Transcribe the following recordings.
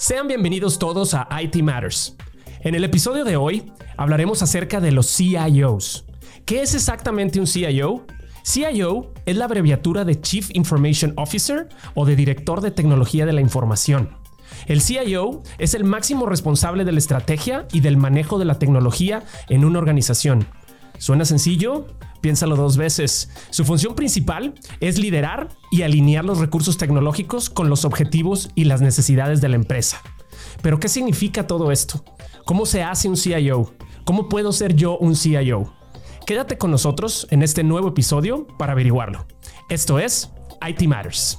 Sean bienvenidos todos a IT Matters. En el episodio de hoy hablaremos acerca de los CIOs. ¿Qué es exactamente un CIO? CIO es la abreviatura de Chief Information Officer o de Director de Tecnología de la Información. El CIO es el máximo responsable de la estrategia y del manejo de la tecnología en una organización. ¿Suena sencillo? Piénsalo dos veces. Su función principal es liderar y alinear los recursos tecnológicos con los objetivos y las necesidades de la empresa. Pero ¿qué significa todo esto? ¿Cómo se hace un CIO? ¿Cómo puedo ser yo un CIO? Quédate con nosotros en este nuevo episodio para averiguarlo. Esto es IT Matters.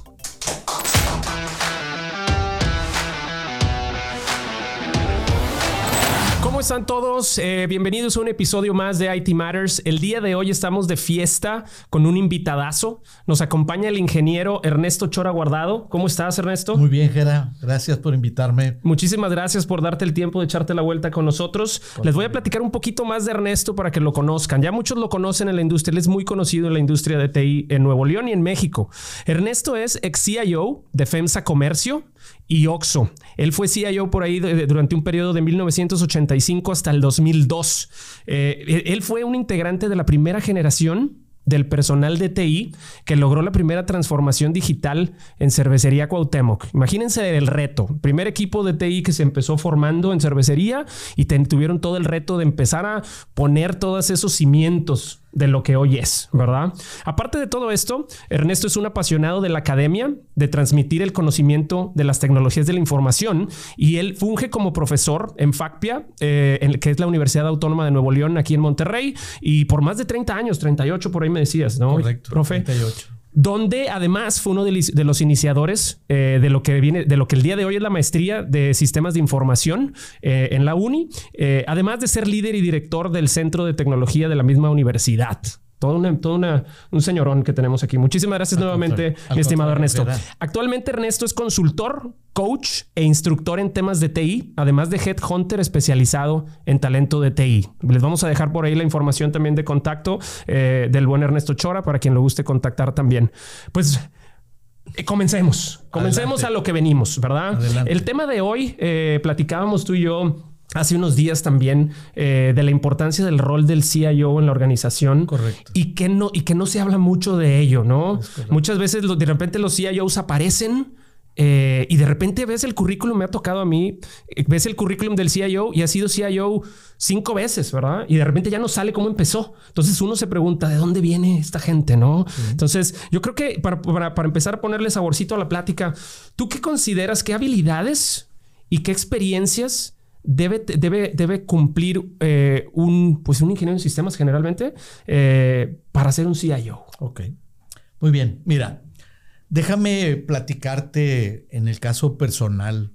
¿Cómo están todos? Eh, bienvenidos a un episodio más de IT Matters. El día de hoy estamos de fiesta con un invitadazo. Nos acompaña el ingeniero Ernesto Chora Guardado. ¿Cómo estás, Ernesto? Muy bien, Gera. Gracias por invitarme. Muchísimas gracias por darte el tiempo de echarte la vuelta con nosotros. Les voy a platicar un poquito más de Ernesto para que lo conozcan. Ya muchos lo conocen en la industria. Él es muy conocido en la industria de TI en Nuevo León y en México. Ernesto es ex CIO de FEMSA Comercio y Oxo. Él fue CIO por ahí durante un periodo de 1985 hasta el 2002. Eh, él fue un integrante de la primera generación del personal de TI que logró la primera transformación digital en cervecería Cuauhtémoc. Imagínense el reto. Primer equipo de TI que se empezó formando en cervecería y tuvieron todo el reto de empezar a poner todos esos cimientos de lo que hoy es, ¿verdad? Aparte de todo esto, Ernesto es un apasionado de la academia, de transmitir el conocimiento de las tecnologías de la información y él funge como profesor en FACPIA, eh, que es la Universidad Autónoma de Nuevo León, aquí en Monterrey, y por más de 30 años, 38 por ahí me decías, ¿no? Correcto, profe. 38 donde además fue uno de, los iniciadores eh, de lo que viene, de lo que el día de hoy es la maestría de sistemas de información eh, en la UNI, eh, además de ser líder y director del Centro de Tecnología de la misma universidad. Todo, un señorón que tenemos aquí. Muchísimas gracias nuevamente, mi estimado Ernesto. Actualmente Ernesto es consultor, coach e instructor en temas de TI, además de headhunter especializado en talento de TI. Les vamos a dejar por ahí la información también de contacto eh, del buen Ernesto Chora para quien lo guste contactar también. Pues eh, comencemos, comencemos a lo que venimos, ¿verdad? El tema de hoy, eh, platicábamos tú y yo hace unos días también eh, de la importancia del rol del CIO en la organización. Correcto. Y que no, y que no se habla mucho de ello, ¿no? Muchas veces de repente los CIOs aparecen. Eh, y de repente ves el currículum, me ha tocado a mí, eh, ves el currículum del CIO y ha sido CIO cinco veces, ¿verdad? Y de repente ya no sale cómo empezó. Entonces uno se pregunta, ¿de dónde viene esta gente, no? Entonces yo creo que para, para, para empezar a ponerle saborcito a la plática, ¿tú qué consideras, qué habilidades y qué experiencias debe, debe, debe cumplir eh, un, pues un ingeniero en sistemas generalmente eh, para ser un CIO. Ok. Muy bien. Mira, déjame platicarte en el caso personal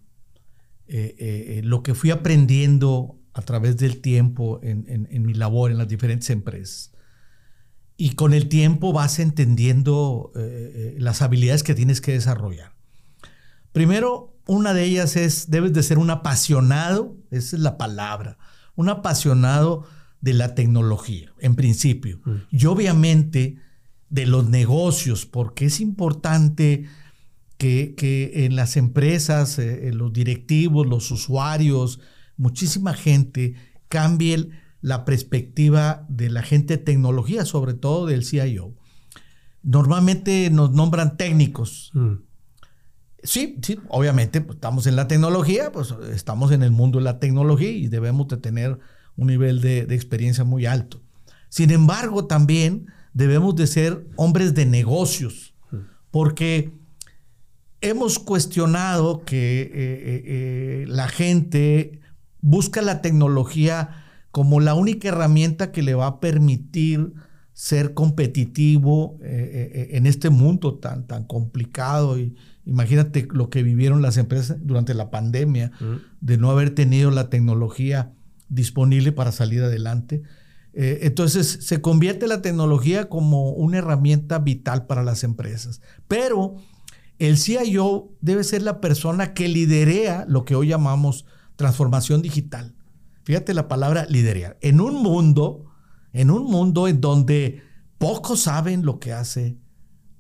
eh, lo que fui aprendiendo a través del tiempo en, en, mi labor en las diferentes empresas. Y con el tiempo vas entendiendo las habilidades que tienes que desarrollar. Primero, una de ellas es, debes de ser un apasionado, esa es la palabra, un apasionado de la tecnología, en principio. Mm. Y obviamente de los negocios, porque es importante que, en las empresas, eh, los directivos, los usuarios, muchísima gente cambie la perspectiva de la gente de tecnología, sobre todo del CIO. Normalmente nos nombran técnicos. Mm. Sí, sí, obviamente pues, estamos en la tecnología, pues estamos en el mundo de la tecnología y debemos de tener un nivel de, experiencia muy alto. Sin embargo, también debemos de ser hombres de negocios, porque hemos cuestionado que eh, eh, eh, la gente busca la tecnología como la única herramienta que le va a permitir ser competitivo en este mundo tan, tan complicado y, Imagínate lo que vivieron las empresas durante la pandemia, de no haber tenido la tecnología disponible para salir adelante. Eh, entonces se convierte la tecnología como una herramienta vital para las empresas. Pero el CIO debe ser la persona que liderea lo que hoy llamamos transformación digital. Fíjate la palabra liderar. En un mundo, en un mundo en donde pocos saben lo que hace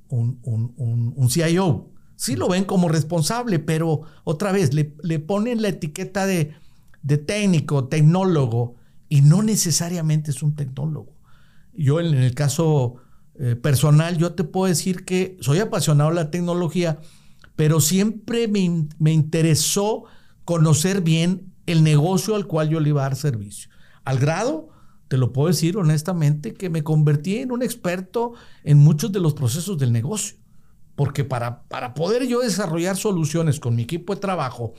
un, un CIO. Sí lo ven como responsable, pero otra vez le, ponen la etiqueta de, de técnico, tecnólogo, y no necesariamente es un tecnólogo. Yo en el caso eh, personal, yo te puedo decir que soy apasionado de la tecnología, pero siempre me, me, interesó conocer bien el negocio al cual yo le iba a dar servicio. Al grado, te lo puedo decir honestamente, que me convertí en un experto en muchos de los procesos del negocio. Porque para, para poder yo desarrollar soluciones con mi equipo de trabajo,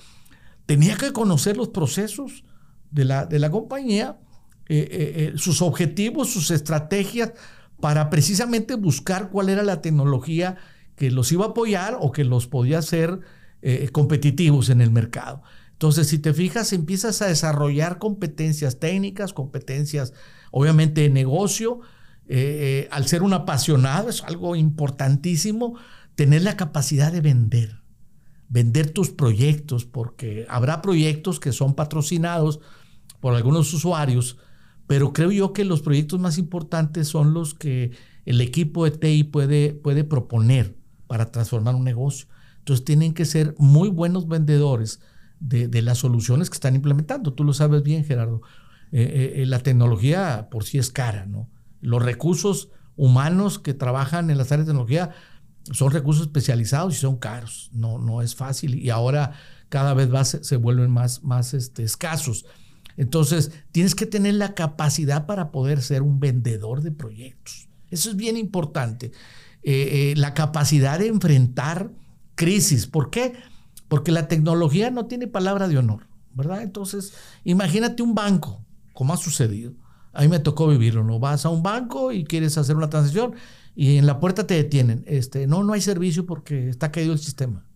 tenía que conocer los procesos de la, de la compañía, eh, eh, eh, sus objetivos, sus estrategias, para precisamente buscar cuál era la tecnología que los iba a apoyar o que los podía hacer competitivos en el mercado. Entonces, si te fijas, empiezas a desarrollar competencias técnicas, competencias, obviamente, de negocio. al ser un apasionado, es algo importantísimo, tener la capacidad de vender, vender tus proyectos, porque habrá proyectos que son patrocinados por algunos usuarios, pero creo yo que los proyectos más importantes son los que el equipo de TI puede, puede proponer para transformar un negocio. Entonces tienen que ser muy buenos vendedores de, las soluciones que están implementando. Tú lo sabes bien, Gerardo. Eh, eh, eh, la tecnología por sí es cara, ¿no? Los recursos humanos que trabajan en las áreas de tecnología son recursos especializados y son caros. No, no es fácil y ahora cada vez más se, vuelven más, más este, escasos. Entonces, tienes que tener la capacidad para poder ser un vendedor de proyectos. Eso es bien importante. Eh, eh, la capacidad de enfrentar crisis. ¿Por qué? Porque la tecnología no tiene palabra de honor, ¿verdad? Entonces, imagínate un banco, como ha sucedido. A mí me tocó vivirlo, ¿no? Vas a un banco y quieres hacer una transacción y en la puerta te detienen. Este, no, no hay servicio porque está caído el sistema.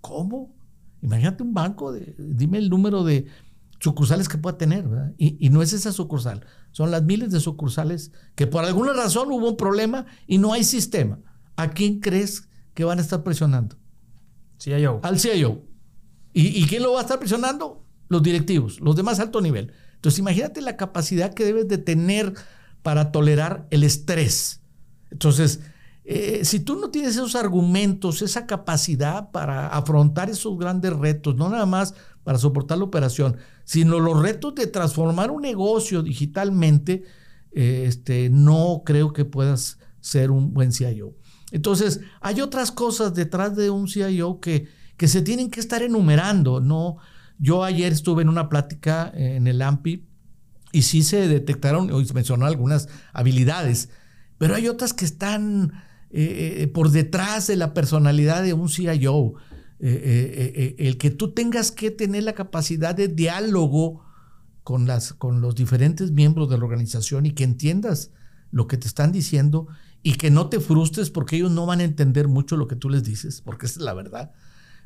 ¿Cómo? Imagínate un banco, dime el número de sucursales que pueda tener, ¿verdad? Y, no es esa sucursal, son las miles de sucursales que por alguna razón hubo un problema y no hay sistema. ¿A quién crees que van a estar presionando? CIO. Al CIO. ¿Y, ¿Y quién lo va a estar presionando? Los directivos, los de más alto nivel. Entonces imagínate la capacidad que debes de tener para tolerar el estrés. Entonces, eh, si tú no tienes esos argumentos, esa capacidad para afrontar esos grandes retos, no nada más para soportar la operación, sino los retos de transformar un negocio digitalmente, eh, este, no creo que puedas ser un buen CIO. Entonces, hay otras cosas detrás de un CIO que, que se tienen que estar enumerando. ¿no? Yo ayer estuve en una plática en el AMPI y sí se detectaron, hoy se mencionó algunas habilidades, pero hay otras que están eh, eh, por detrás de la personalidad de un CIO. Eh, el que tú tengas que tener la capacidad de diálogo con, las, con los diferentes miembros de la organización y que entiendas lo que te están diciendo y que no te frustres porque ellos no van a entender mucho lo que tú les dices, porque esa es la verdad.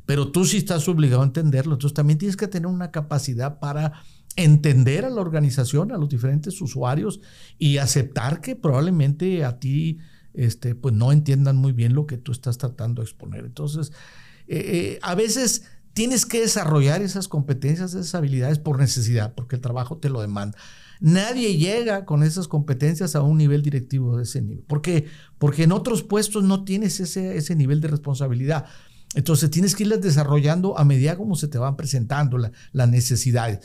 Pero tú sí estás obligado a entenderlo. Entonces también tienes que tener una capacidad para entender a la organización, a los diferentes usuarios y aceptar que probablemente a ti este, pues no entiendan muy bien lo que tú estás tratando de exponer. Entonces, eh, eh, a veces tienes que desarrollar esas competencias, esas habilidades por necesidad, porque el trabajo te lo demanda. Nadie llega con esas competencias a un nivel directivo de ese nivel. ¿Por qué? Porque en otros puestos no tienes ese, ese nivel de responsabilidad. Entonces tienes que irlas desarrollando a medida como se te van presentando las necesidades.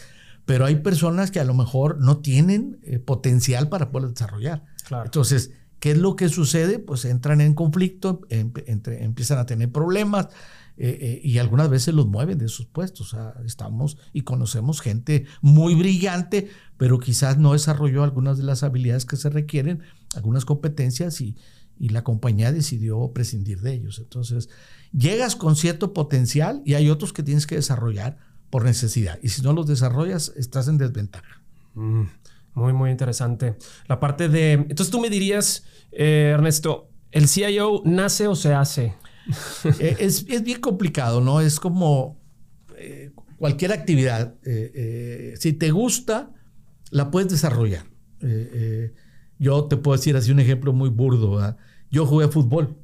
Pero hay personas que a lo mejor no tienen eh, potencial para poder desarrollar. Entonces, ¿Qué es lo que sucede? Pues entran en conflicto, em, empiezan a tener problemas eh, eh, y algunas veces los mueven de sus puestos. estamos y conocemos gente muy brillante, pero quizás no desarrolló algunas de las habilidades que se requieren, algunas competencias y, y la compañía decidió prescindir de ellos. Entonces, llegas con cierto potencial y hay otros que tienes que desarrollar por necesidad. Y si no los desarrollas, estás en desventaja. Mm. Muy, muy interesante. La parte de... Entonces tú me dirías, eh, Ernesto, ¿el CIO nace o se hace? Eh, es, bien complicado, ¿no? Es como eh, cualquier actividad. si te gusta, la puedes desarrollar. yo te puedo decir así un ejemplo muy burdo. Yo jugué fútbol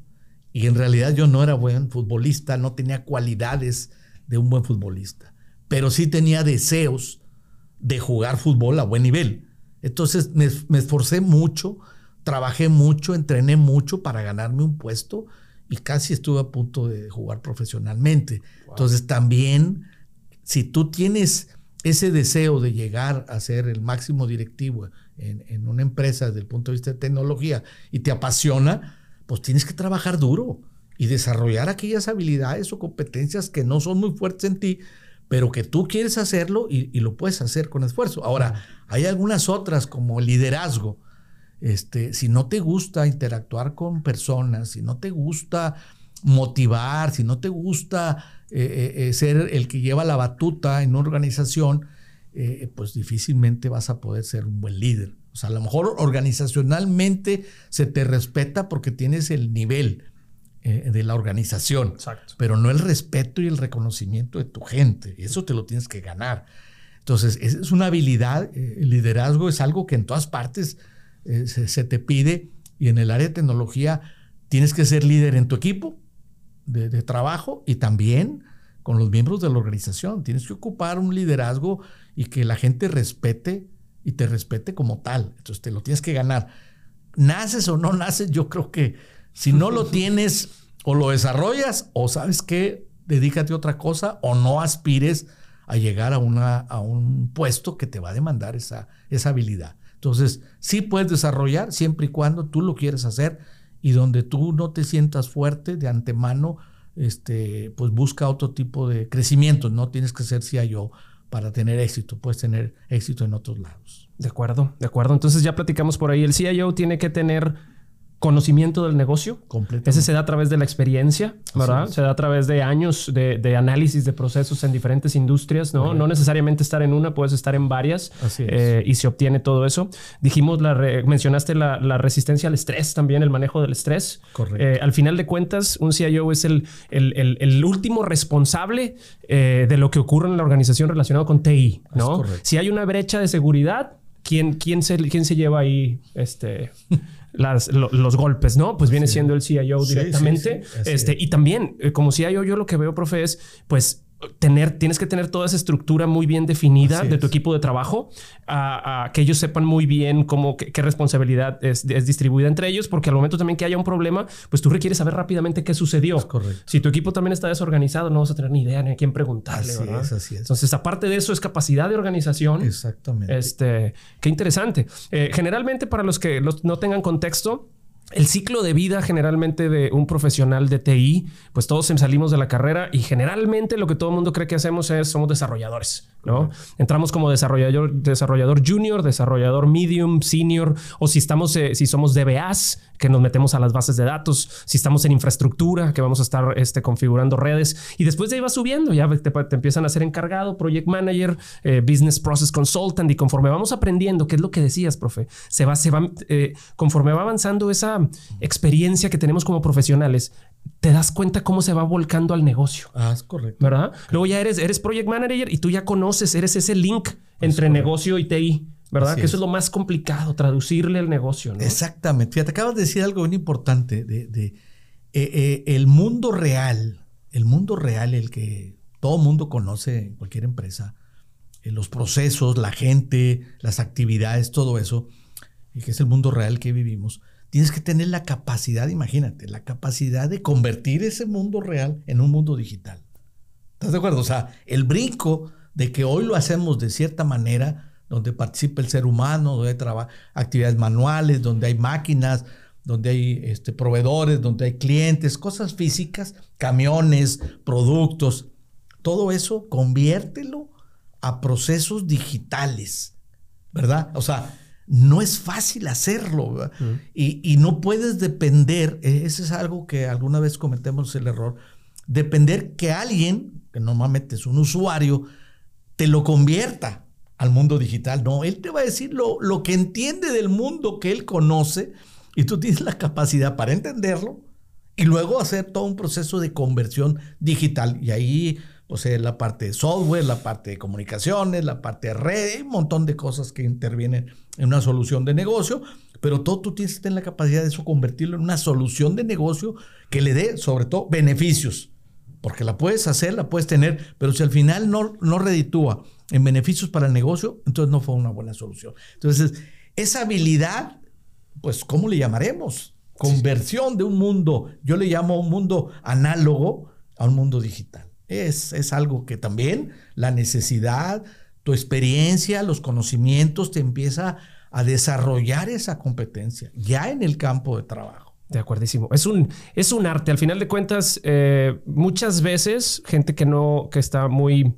y en realidad yo no era buen futbolista, no tenía cualidades de un buen futbolista, pero sí tenía deseos de jugar fútbol a buen nivel. Entonces me, esforcé mucho, trabajé mucho, entrené mucho para ganarme un puesto y casi estuve a punto de jugar profesionalmente. Entonces también, si tú tienes ese deseo de llegar a ser el máximo directivo en, en, una empresa desde el punto de vista de tecnología y te apasiona, pues tienes que trabajar duro y desarrollar aquellas habilidades o competencias que no son muy fuertes en ti, pero que tú quieres hacerlo y, lo puedes hacer con esfuerzo. Ahora, hay algunas otras como liderazgo. Este, si no te gusta interactuar con personas, si no te gusta motivar, si no te gusta eh, eh, eh, ser el que lleva la batuta en una organización, pues difícilmente vas a poder ser un buen líder. O sea, a lo mejor organizacionalmente se te respeta porque tienes el nivel, eh, de la organización, pero no el respeto y el reconocimiento de tu gente. Eso te lo tienes que ganar. Entonces, es una habilidad, eh, el liderazgo es algo que en todas partes eh, se, te pide y en el área de tecnología tienes que ser líder en tu equipo de, de trabajo y también con los miembros de la organización. Tienes que ocupar un liderazgo y que la gente respete y te respete como tal. Entonces, te lo tienes que ganar. Naces o no naces, yo creo que si no lo tienes, o lo desarrollas, o sabes que dedícate a otra cosa, o no aspires a llegar a, una, a un puesto que te va a demandar esa, esa habilidad. Entonces, sí puedes desarrollar siempre y cuando tú lo quieres hacer y donde tú no te sientas fuerte de antemano, este, pues busca otro tipo de crecimiento. No tienes que ser CIO para tener éxito, puedes tener éxito en otros lados. De acuerdo, de acuerdo. Entonces ya platicamos por ahí. El CIO tiene que tener conocimiento del negocio. Ese se da a través de la experiencia, ¿verdad? Se da a través de años de, análisis de procesos en diferentes industrias, ¿no? No necesariamente estar en una, puedes estar en varias eh, y se obtiene todo eso. Dijimos, la mencionaste la, resistencia al estrés también, el manejo del estrés. Correcto. Eh, al final de cuentas, un CIO es el, el, último responsable eh, de lo que ocurre en la organización relacionado con TI, ¿no? Si hay una brecha de seguridad, ¿quién, quién, se, quién se lleva ahí este, los golpes, ¿no? Pues viene siendo el CIO directamente. este, y también, eh, como CIO, yo lo que veo, profe, es pues tener, tienes que tener toda esa estructura muy bien definida de tu equipo de trabajo, a, que ellos sepan muy bien cómo, qué, responsabilidad es, distribuida entre ellos, porque al momento también que haya un problema, pues tú requieres saber rápidamente qué sucedió. Si tu equipo también está desorganizado, no vas a tener ni idea ni a quién preguntarle. Así es, así es. Entonces, aparte de eso, es capacidad de organización. Exactamente. Este, qué interesante. Eh, generalmente, para los que no tengan contexto, el ciclo de vida generalmente de un profesional de TI, pues todos salimos de la carrera y generalmente lo que todo el mundo cree que hacemos es somos desarrolladores, ¿no? Entramos como desarrollador, desarrollador junior, desarrollador medium, senior, o si estamos, eh, si somos DBAs, que nos metemos a las bases de datos, si estamos en infraestructura, que vamos a estar este, configurando redes y después de ahí va subiendo, ya te, empiezan a ser encargado, project manager, eh, business process consultant y conforme vamos aprendiendo, qué es lo que decías, profe, se va, se va, eh, conforme va avanzando esa experiencia que tenemos como profesionales, te das cuenta cómo se va volcando al negocio. Ah, es correcto. ¿Verdad? Luego ya eres, eres project manager y tú ya conoces, eres ese link entre negocio y TI. ¿Verdad? que eso es lo más complicado, traducirle el negocio. Exactamente. Fíjate, acabas de decir algo bien importante de, eh, eh, el mundo real, el mundo real, el que todo mundo conoce en cualquier empresa, eh, los procesos, la gente, las actividades, todo eso, y que es el mundo real que vivimos tienes que tener la capacidad, imagínate, la capacidad de convertir ese mundo real en un mundo digital. ¿Estás de acuerdo? O sea, el brinco de que hoy lo hacemos de cierta manera, donde participa el ser humano, donde hay actividades manuales, donde hay máquinas, donde hay este, proveedores, donde hay clientes, cosas físicas, camiones, productos, todo eso conviértelo a procesos digitales, ¿verdad? O sea, no es fácil hacerlo y, no puedes depender, e, ese es algo que alguna vez cometemos el error, depender que alguien, que normalmente es un usuario, te lo convierta al mundo digital. No, él te va a decir lo, lo que entiende del mundo que él conoce y tú tienes la capacidad para entenderlo y luego hacer todo un proceso de conversión digital. Y ahí o sea, la parte de software, la parte de comunicaciones, la parte de red, un montón de cosas que intervienen en una solución de negocio, pero todo tú tienes que tener la capacidad de eso convertirlo en una solución de negocio que le dé sobre todo beneficios, porque la puedes hacer, la puedes tener, pero si al final no, no reditúa en beneficios para el negocio, entonces no fue una buena solución. Entonces, esa habilidad, pues, ¿cómo le llamaremos? Conversión de un mundo, yo le llamo un mundo análogo a un mundo digital. Es, es algo que también la necesidad, tu experiencia, los conocimientos te empieza a desarrollar esa competencia ya en el campo de trabajo. De acuerdísimo. Es un, es un arte. Al final de cuentas, eh, muchas veces gente que no, que está muy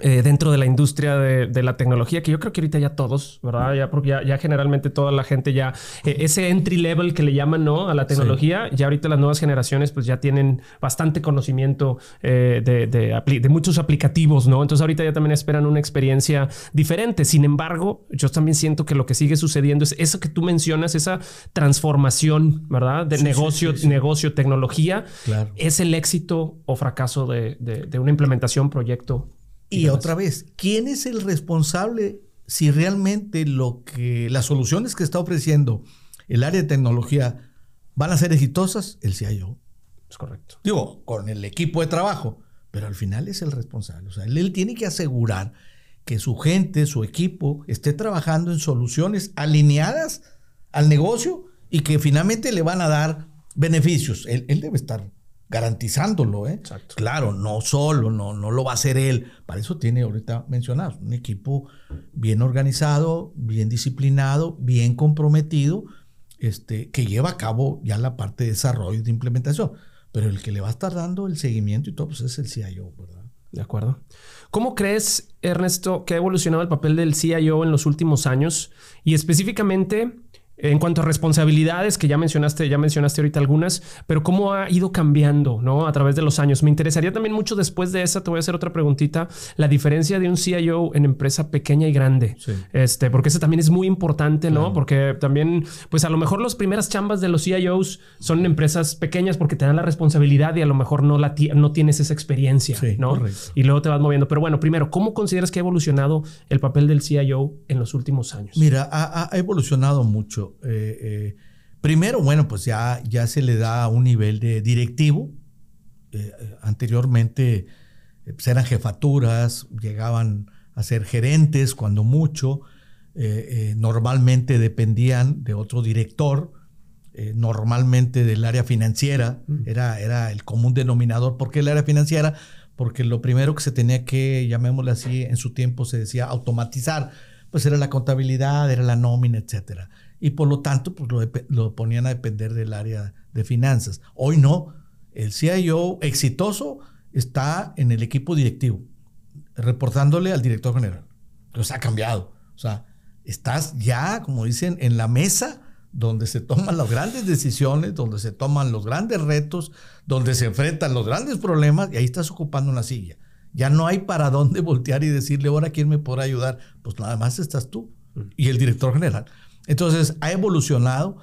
eh, dentro de la industria de, la tecnología, que yo creo que ahorita ya todos, ¿verdad? Ya, porque ya, generalmente toda la gente ya, eh, ese entry level que le llaman, ¿no? A la tecnología, ya ahorita las nuevas generaciones pues ya tienen bastante conocimiento eh, de, de, muchos aplicativos, ¿no? Entonces ahorita ya también esperan una experiencia diferente. Sin embargo, yo también siento que lo que sigue sucediendo es eso que tú mencionas, esa transformación, ¿verdad? De negocio, negocio, tecnología, es el éxito o fracaso de una implementación, proyecto y otra vez, ¿quién es el responsable si realmente lo que las soluciones que está ofreciendo el área de tecnología van a ser exitosas? El CIO. Es correcto. Digo, con el equipo de trabajo, pero al final es el responsable. O sea, él, tiene que asegurar que su gente, su equipo, esté trabajando en soluciones alineadas al negocio y que finalmente le van a dar beneficios. Él, él debe estar garantizándolo, ¿eh? Claro, no solo, no, no lo va a hacer él. Para eso tiene ahorita mencionado un equipo bien organizado, bien disciplinado, bien comprometido, este, que lleva a cabo ya la parte de desarrollo y de implementación. Pero el que le va a estar dando el seguimiento y todo, pues es el CIO, ¿verdad? De acuerdo. ¿Cómo crees, Ernesto, que ha evolucionado el papel del CIO en los últimos años? Y específicamente, en cuanto a responsabilidades, que ya mencionaste, ya mencionaste ahorita algunas, pero cómo ha ido cambiando, ¿no? A través de los años. Me interesaría también mucho después de esa, te voy a hacer otra preguntita, la diferencia de un CIO en empresa pequeña y grande. Este, porque eso también es muy importante, ¿no? Porque también, pues a lo mejor las primeras chambas de los CIOs son en empresas pequeñas porque te dan la responsabilidad y a lo mejor no, la no tienes esa experiencia, ¿no? Y luego te vas moviendo. Pero bueno, primero, ¿cómo consideras que ha evolucionado el papel del CIO en los últimos años? Mira, ha evolucionado mucho. Eh, eh, primero, bueno, pues ya, ya se le da un nivel de directivo. Eh, anteriormente pues eran jefaturas, llegaban a ser gerentes cuando mucho. normalmente dependían de otro director, normalmente del área financiera, era, era el común denominador. ¿Por qué el área financiera? Porque lo primero que se tenía que, llamémosle así, en su tiempo se decía automatizar, pues era la contabilidad, era la nómina, etcétera y por lo tanto pues lo, ponían a depender del área de finanzas. Hoy no, el CIO exitoso está en el equipo directivo, reportándole al director general. Entonces ha cambiado. O sea, estás ya, como dicen, en la mesa donde se toman las grandes decisiones, donde se toman los grandes retos, donde se enfrentan los grandes problemas y ahí estás ocupando una silla. Ya no hay para dónde voltear y decirle, ahora quién me podrá ayudar. Pues nada más estás tú y el director general. Entonces, ha evolucionado.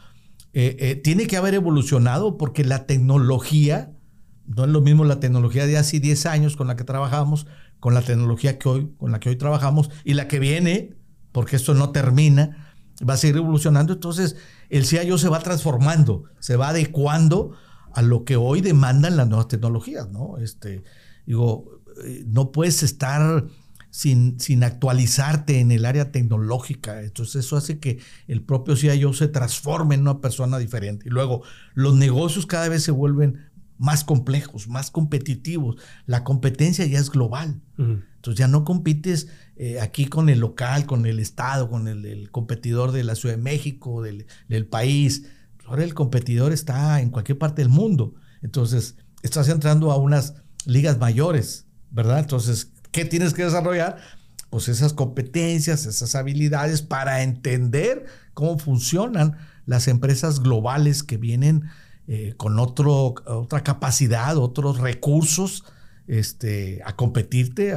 Eh, eh, tiene que haber evolucionado porque la tecnología, no es lo mismo la tecnología de hace 10 años con la que trabajamos, con la tecnología que hoy, con la que hoy trabajamos y la que viene, porque esto no termina, va a seguir evolucionando. Entonces, el CIO se va transformando, se va adecuando a lo que hoy demandan las nuevas tecnologías, ¿no? Este, digo, eh, no puedes estar sin, sin actualizarte en el área tecnológica. Entonces eso hace que el propio CIO se transforme en una persona diferente. Y luego los negocios cada vez se vuelven más complejos, más competitivos. La competencia ya es global. Entonces ya no compites eh, aquí con el local, con el estado, con el, competidor de la Ciudad de México, del, del, país. Ahora el competidor está en cualquier parte del mundo. Entonces estás entrando a unas ligas mayores, ¿verdad? Entonces ¿Qué tienes que desarrollar? Pues esas competencias, esas habilidades para entender cómo funcionan las empresas globales que vienen eh, con otro, otra capacidad, otros recursos este, a competirte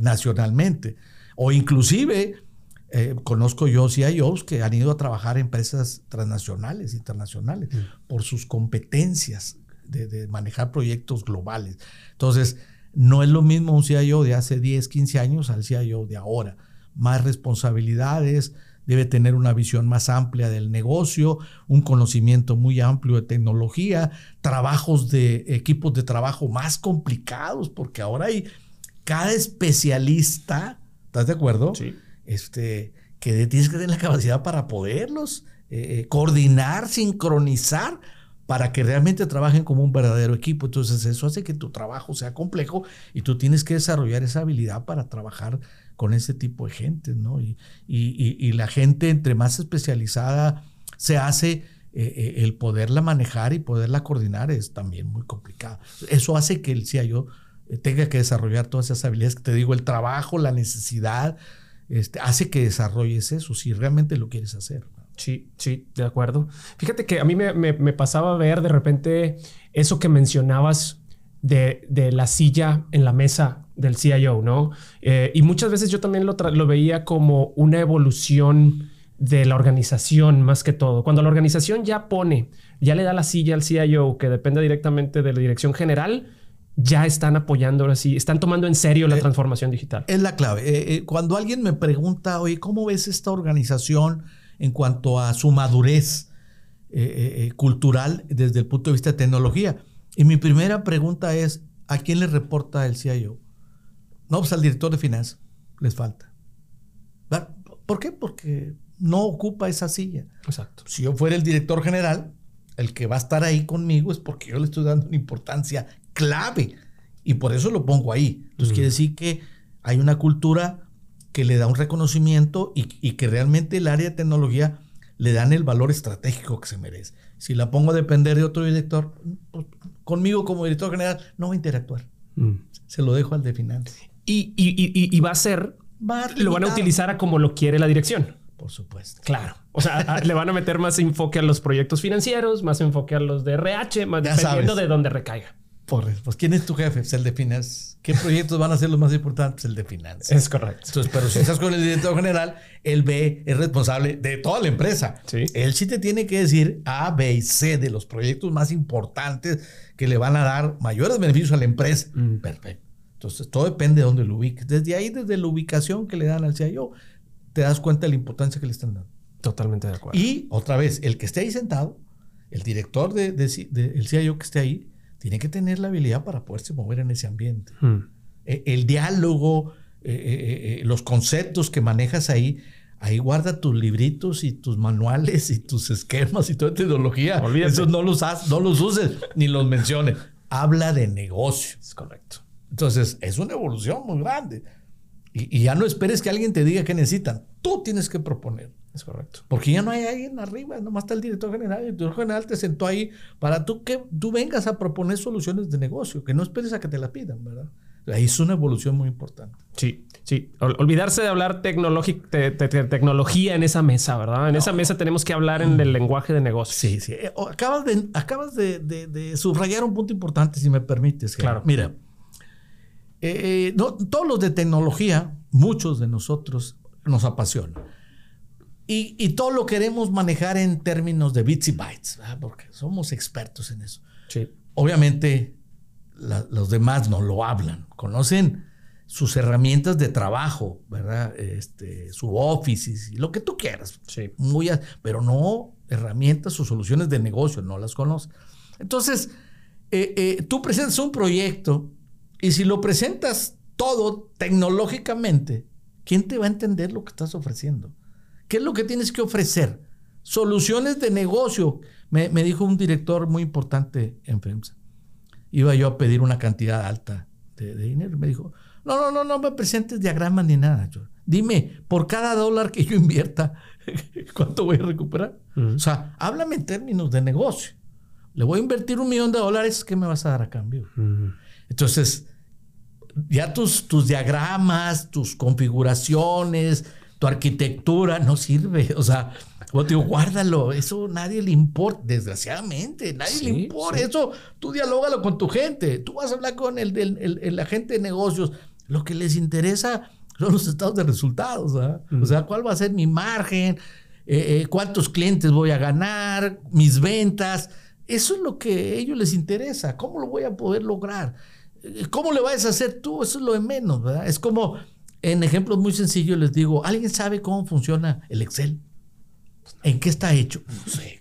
nacionalmente. O inclusive, eh, conozco yo CIOs que han ido a trabajar en empresas transnacionales, internacionales, mm. por sus competencias de, de, manejar proyectos globales. Entonces, no es lo mismo un CIO de hace 10, 15 años al CIO de ahora. Más responsabilidades, debe tener una visión más amplia del negocio, un conocimiento muy amplio de tecnología, trabajos de equipos de trabajo más complicados, porque ahora hay cada especialista, ¿estás de acuerdo? Sí. Este, que tienes que tener la capacidad para poderlos eh, eh, coordinar, sincronizar para que realmente trabajen como un verdadero equipo. Entonces eso hace que tu trabajo sea complejo y tú tienes que desarrollar esa habilidad para trabajar con ese tipo de gente, ¿no? Y, la gente entre más especializada se hace, eh, eh, el poderla manejar y poderla coordinar es también muy complicado. Eso hace que el CIO eh, tenga que desarrollar todas esas habilidades que te digo, el trabajo, la necesidad, este, hace que desarrolles eso si realmente lo quieres hacer. Sí, sí, de acuerdo. Fíjate que a mí me, me, pasaba a ver de repente eso que mencionabas de, de, la silla en la mesa del CIO, ¿no? Eh, y muchas veces yo también lo, lo veía como una evolución de la organización más que todo. Cuando la organización ya pone, ya le da la silla al CIO que depende directamente de la dirección general, ya están apoyando ahora sí, están tomando en serio la eh, transformación digital. Es la clave. Eh, cuando alguien me pregunta, oye, ¿cómo ves esta organización? En cuanto a su madurez eh, eh, eh, cultural desde el punto de vista de tecnología. Y mi primera pregunta es, ¿a quién le reporta el CIO? No, pues al director de finanzas les falta. ¿Por qué? Porque no ocupa esa silla. Exacto. Si yo fuera el director general, el que va a estar ahí conmigo es porque yo le estoy dando una importancia clave. Y por eso lo pongo ahí. Entonces quiere decir que hay una cultura que le da un reconocimiento y, que realmente el área de tecnología le dan el valor estratégico que se merece. Si la pongo a depender de otro director, pues, conmigo como director general no va a interactuar. Mm. Se lo dejo al de finanzas. Y, va a ser, lo van a utilizar a como lo quiere la dirección. Por supuesto. Claro. O sea, le van a meter más enfoque a los proyectos financieros, más enfoque a los de RH, más dependiendo de dónde recaiga. Pues, ¿quién es tu jefe? Pues el de finanzas. ¿Qué proyectos van a ser los más importantes? El de finanzas. Es correcto. Entonces, pero si estás con el director general, él ve, es responsable de toda la empresa. Sí. Él sí te tiene que decir A, B y C de los proyectos más importantes que le van a dar mayores beneficios a la empresa. Mm. Perfecto. Entonces, todo depende de dónde lo ubiques. Desde ahí, desde la ubicación que le dan al CIO, te das cuenta de la importancia que le están dando. Totalmente de acuerdo. Y otra vez, el que esté ahí sentado, el director del de, de, CIO que esté ahí, tiene que tener la habilidad para poderse mover en ese ambiente. Hmm. E, el diálogo, eh, eh, eh, los conceptos que manejas ahí, ahí guarda tus libritos y tus manuales y tus esquemas y toda tecnología. Esos no los, no los uses ni los menciones. Habla de negocios. Es correcto. Entonces, es una evolución muy grande. Y, ya no esperes que alguien te diga qué necesitan. Tú tienes que proponer. Es correcto. Porque ya no hay alguien arriba, nomás está el director general. El director general te sentó ahí para tú que tú vengas a proponer soluciones de negocio, que no esperes a que te la pidan, ¿verdad? Ahí es una evolución muy importante. Sí, sí. Olvidarse de hablar tecnología en esa mesa, ¿verdad? En esa mesa tenemos que hablar en el lenguaje de negocio. Sí, sí. Eh, acabas de, acabas de, subrayar un punto importante, si me permites. Claro. Mira, eh, no, todos los de tecnología, muchos de nosotros nos apasiona. Y, todo lo queremos manejar en términos de bits y bytes, porque somos expertos en eso. Sí. Obviamente, los demás no lo hablan, conocen sus herramientas de trabajo, ¿verdad? Este, su office y lo que tú quieras. Sí. Muy, pero no herramientas o soluciones de negocio, no las conoces. Entonces, eh, eh, tú presentas un proyecto y si lo presentas todo tecnológicamente, ¿quién te va a entender lo que estás ofreciendo? ¿Qué es lo que tienes que ofrecer? Soluciones de negocio. Me, dijo un director muy importante en FEMSA. Iba yo a pedir una cantidad alta de, dinero. Me dijo, no, no, no, no me presentes diagramas ni nada. Dime, por cada dólar que yo invierta, ¿cuánto voy a recuperar? O sea, háblame en términos de negocio. Le voy a invertir un millón de dólares, ¿qué me vas a dar a cambio? Entonces, ya tus, tus diagramas, tus configuraciones, tu arquitectura no sirve. O sea, o te digo, guárdalo, eso nadie le importa, desgraciadamente, nadie le importa. Eso tú dialógalo con tu gente, tú vas a hablar con el, el, el, agente de negocios. Lo que les interesa son los estados de resultados. O sea, cuál va a ser mi margen, eh, eh, cuántos clientes voy a ganar, mis ventas. Eso es lo que a ellos les interesa. ¿Cómo lo voy a poder lograr? Eh, ¿Cómo le vas a hacer tú? Eso es lo de menos, ¿verdad? Es como, en ejemplos muy sencillos les digo, ¿alguien sabe cómo funciona el Excel? ¿En qué está hecho? No sé,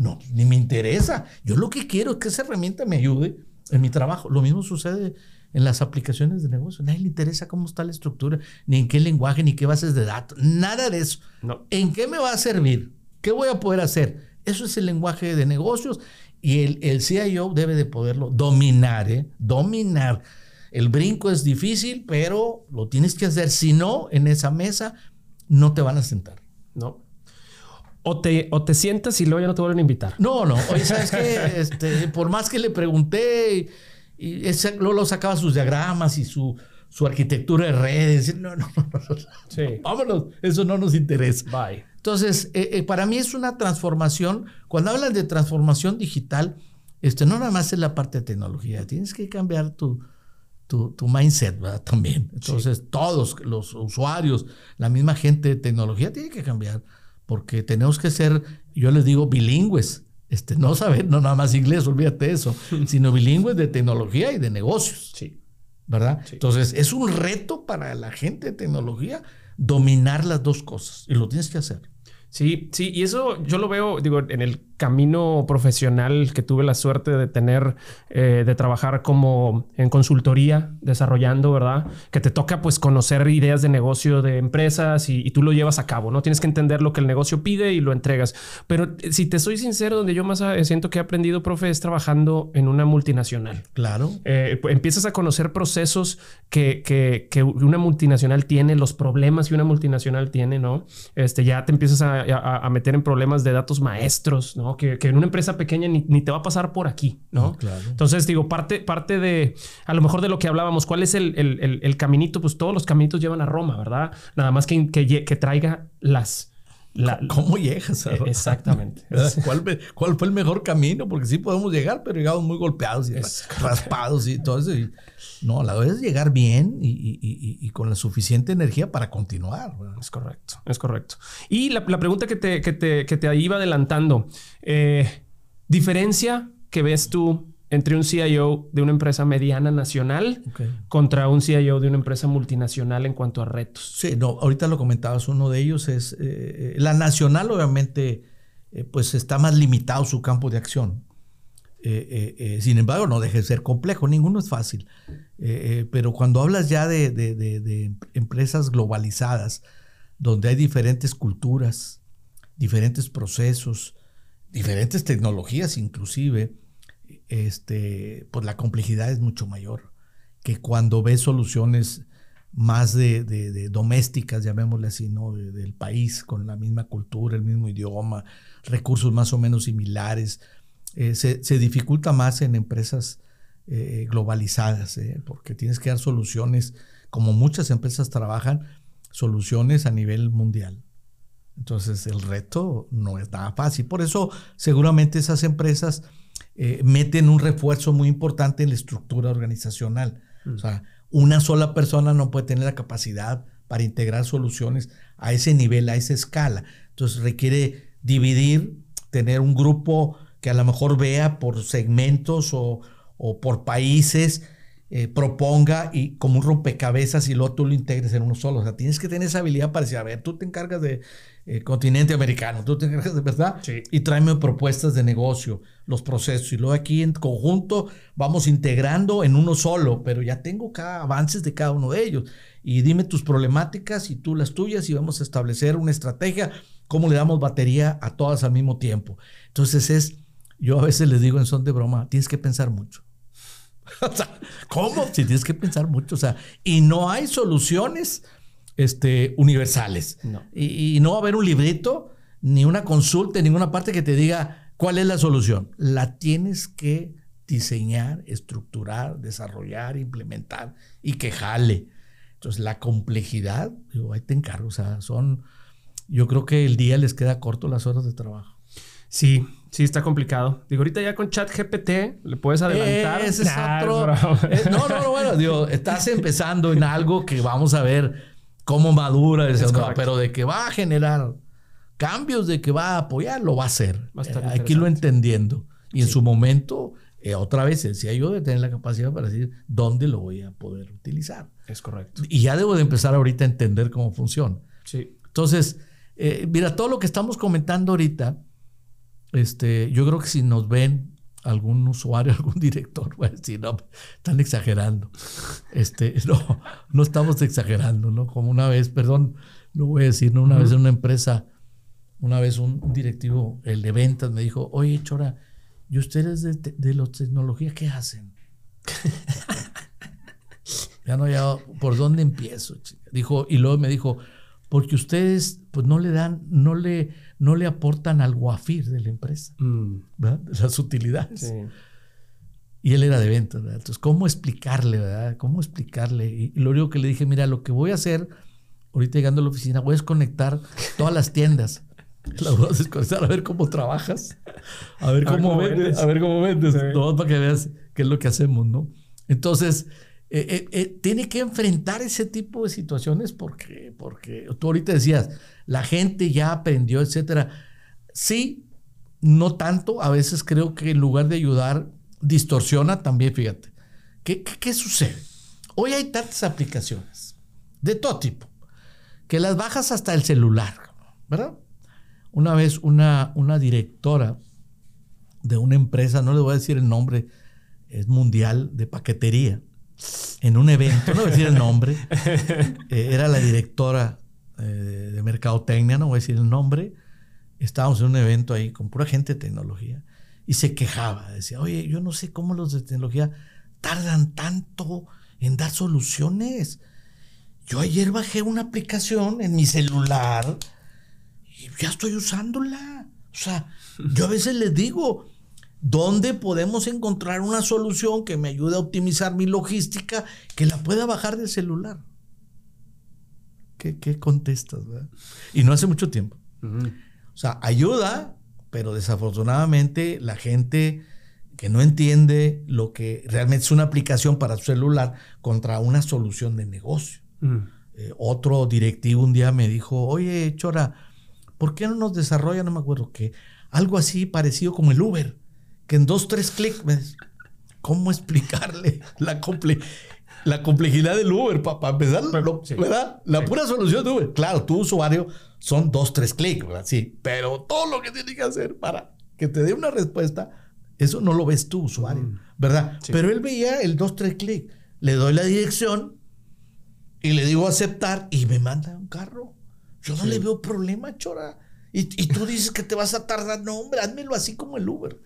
no, ni me interesa. Yo lo que quiero es que esa herramienta me ayude en mi trabajo. Lo mismo sucede en las aplicaciones de negocio. Nadie le interesa cómo está la estructura, ni en qué lenguaje, ni qué bases de datos, nada de eso. No. ¿En qué me va a servir? ¿Qué voy a poder hacer? Eso es el lenguaje de negocios Y el, el CIO debe de poderlo dominar, ¿eh? Dominar. El brinco es difícil, pero lo tienes que hacer. Si no, en esa mesa no te van a sentar. No. O te, o te sientas y luego ya no te vuelven a invitar. No, no. Oye, ¿sabes qué? Este, por más que le pregunté, y, ese, luego sacaba sus diagramas y su, su arquitectura de redes. No, no, no. Sí. Vámonos, eso no nos interesa. Bye. Entonces, eh, eh, para mí es una transformación. Cuando hablan de transformación digital, este, no nada más es la parte de tecnología. Tienes que cambiar tu, tu, tu mindset ¿verdad? también. Entonces, todos los usuarios, la misma gente de tecnología tiene que cambiar. Porque tenemos que ser, yo les digo, bilingües. Este, no saber, no nada más inglés, olvídate eso, sino bilingües de tecnología y de negocios. Sí. ¿verdad? Sí. Entonces, es un reto para la gente de tecnología dominar las dos cosas y lo tienes que hacer. Sí, sí, y eso yo lo veo, digo, en el camino profesional que tuve la suerte de tener, eh, de trabajar como en consultoría, desarrollando, ¿verdad? Que te toca pues conocer ideas de negocio de empresas y, y tú lo llevas a cabo, ¿no? Tienes que entender lo que el negocio pide y lo entregas. Pero eh, si te soy sincero, donde yo más eh, siento que he aprendido, profe, es trabajando en una multinacional. Claro. Eh, pues, empiezas a conocer procesos que, que, que, una multinacional tiene, los problemas que una multinacional tiene, ¿no? Este, ya te empiezas a, a, a meter en problemas de datos maestros, ¿no? Que, que, en una empresa pequeña ni, ni, te va a pasar por aquí, ¿no? Claro. Entonces, digo, parte, parte de, a lo mejor de lo que hablábamos, ¿cuál es el, el, el, el caminito? Pues todos los caminitos llevan a Roma, ¿verdad? Nada más que, que, que traiga las... La, ¿Cómo llegas? A Exactamente. ¿Cuál, ¿Cuál, fue el mejor camino? Porque sí podemos llegar, pero llegamos muy golpeados y es raspados y todo eso. Y, no, la verdad es llegar bien y, y, y, y, con la suficiente energía para continuar. Es correcto, es correcto. Y la, la pregunta que te, que, te, que te iba adelantando, eh, ¿diferencia que ves tú entre un CIO de una empresa mediana nacional okay. contra un CIO de una empresa multinacional en cuanto a retos? Sí, no, ahorita lo comentabas, uno de ellos es eh, la nacional, obviamente, eh, pues está más limitado su campo de acción. Eh, eh, sin embargo, no deje de ser complejo, ninguno es fácil. Eh, pero cuando hablas ya de, de, de, de, empresas globalizadas, donde hay diferentes culturas, diferentes procesos, diferentes tecnologías inclusive, este, pues la complejidad es mucho mayor que cuando ves soluciones más de, domésticas, llamémosle así, ¿no? del país, con la misma cultura, el mismo idioma, recursos más o menos similares, eh, se, se, dificulta más en empresas eh, globalizadas, eh, porque tienes que dar soluciones, como muchas empresas trabajan, soluciones a nivel mundial. Entonces el reto no es nada fácil. Por eso seguramente esas empresas meten un refuerzo muy importante en la estructura organizacional. Mm. O sea, una sola persona no puede tener la capacidad para integrar soluciones a ese nivel, a esa escala. Entonces requiere dividir, tener un grupo que a lo mejor vea por segmentos o, o por países, eh, proponga y como un rompecabezas y luego tú lo integres en uno solo. O sea, tienes que tener esa habilidad para decir, a ver, tú te encargas de eh, continente americano, tú te encargas de verdad sí. y tráeme propuestas de negocio, los procesos y luego aquí en conjunto vamos integrando en uno solo, pero ya tengo cada avances de cada uno de ellos y dime tus problemáticas y tú las tuyas y vamos a establecer una estrategia, cómo le damos batería a todas al mismo tiempo. Entonces es yo a veces les digo en son de broma, tienes que pensar mucho. o sea, ¿cómo? Si tienes que pensar mucho. O sea, y no hay soluciones este, universales. No. Y, y, no va a haber un librito, ni una consulta, en ninguna parte que te diga cuál es la solución. La tienes que diseñar, estructurar, desarrollar, implementar y que jale. Entonces, la complejidad, digo, ahí te encargo. O sea, son. Yo creo que el día les queda corto las horas de trabajo. Sí, sí está complicado. Digo, ahorita ya con chat GPT le puedes adelantar. Eh, ese es nah, otro. Es eh, no, no, no, bueno, digo, estás empezando en algo que vamos a ver cómo madura, es no, pero de que va a generar cambios, de que va a apoyar, lo va a hacer. Va a eh, aquí lo entendiendo. Y sí. en su momento, eh, otra vez, decía yo de tener la capacidad para decir dónde lo voy a poder utilizar. Es correcto. Y ya debo de empezar ahorita a entender cómo funciona. Sí. Entonces, eh, mira, todo lo que estamos comentando ahorita, este, yo creo que si nos ven algún usuario, algún director, va a decir, no, están exagerando. Este, no, no estamos exagerando, ¿no? Como una vez, perdón, lo voy a decir, ¿no? Una uh -huh. vez en una empresa, una vez un, directivo, el de ventas, me dijo, oye, Chora, ¿y ustedes de, de la tecnología qué hacen? ya no, ya, ¿por dónde empiezo? Dijo, y luego me dijo, porque ustedes pues no le dan, no le, no le aportan al guafir de la empresa, mm. ¿verdad? Las utilidades. Y él era de ventas, ¿verdad? Entonces, ¿cómo explicarle, verdad? ¿Cómo explicarle? Y, lo único que le dije, mira, lo que voy a hacer, ahorita llegando a la oficina, voy a desconectar todas las tiendas. Las voy a desconectar a ver cómo trabajas, a ver cómo, vendes, a ver cómo vendes, para que veas qué es lo que hacemos, ¿no? Entonces, eh, eh, eh, tiene que enfrentar ese tipo de situaciones porque, porque tú ahorita decías, la gente ya aprendió, etcétera. Sí, no tanto. A veces creo que en lugar de ayudar, distorsiona también, fíjate. ¿Qué, qué, sucede? Hoy hay tantas aplicaciones de todo tipo que las bajas hasta el celular, ¿verdad? Una vez una, una directora de una empresa, no le voy a decir el nombre, es mundial de paquetería, en un evento, no voy a decir el nombre, eh, era la directora eh, de Mercadotecnia, no voy a decir el nombre, estábamos en un evento ahí con pura gente de tecnología y se quejaba, decía, oye, yo no sé cómo los de tecnología tardan tanto en dar soluciones. Yo ayer bajé una aplicación en mi celular y ya estoy usándola. O sea, yo a veces les digo, ¿Dónde podemos encontrar una solución que me ayude a optimizar mi logística que la pueda bajar del celular? ¿Qué, contestas? Y no hace mucho tiempo. O sea, ayuda, pero desafortunadamente la gente que no entiende lo que realmente es una aplicación para su celular contra una solución de negocio. Eh, otro directivo un día me dijo, oye, Chora, ¿por qué no nos desarrolla, no me acuerdo qué, algo así parecido como el Uber? Que en dos, tres clics, ¿cómo explicarle la, la complejidad del Uber para empezar? ¿Verdad? La pura solución de Uber. Claro, tu usuario son dos, tres clics, ¿verdad? Sí, pero todo lo que tiene que hacer para que te dé una respuesta, eso no lo ves tú, usuario, mm. ¿verdad? Pero él veía el dos, tres clics. Le doy la dirección y le digo aceptar y me manda un carro. Yo no le veo problema, chora. Y, y, tú dices que te vas a tardar. No, hombre, házmelo así como el Uber.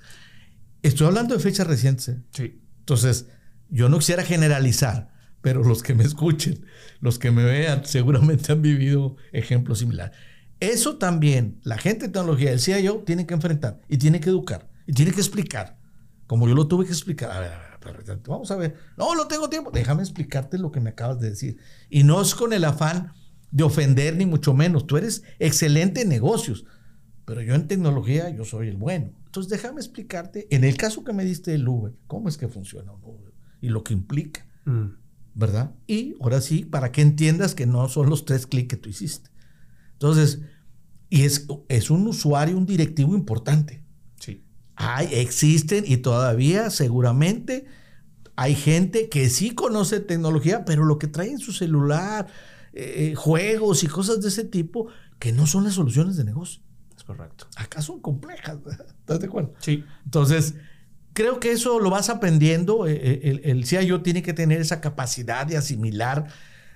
Estoy hablando de fechas recientes. ¿eh? Sí. Entonces, yo no quisiera generalizar, pero los que me escuchen, los que me vean, seguramente han vivido ejemplos similares. Eso también, la gente de tecnología, decía yo, tiene que enfrentar y tiene que educar y tiene que explicar. Como yo lo tuve que explicar. A ver, a ver, vamos a ver. No, no tengo tiempo. Déjame explicarte lo que me acabas de decir. Y no es con el afán de ofender, ni mucho menos. Tú eres excelente en negocios, pero yo en tecnología, yo soy el bueno. Entonces, déjame explicarte, en el caso que me diste del Uber, cómo es que funciona un Uber y lo que implica, mm. ¿verdad? Y ahora sí, para que entiendas que no son los tres clics que tú hiciste. Entonces, y es, es un usuario, un directivo importante. Sí. Hay, existen y todavía seguramente hay gente que sí conoce tecnología, pero lo que trae en su celular, eh, juegos y cosas de ese tipo, que no son las soluciones de negocio correcto. Acá son complejas, ¿estás de acuerdo? Sí. Entonces, creo que eso lo vas aprendiendo. Eh, eh, el, el, CIO tiene que tener esa capacidad de asimilar,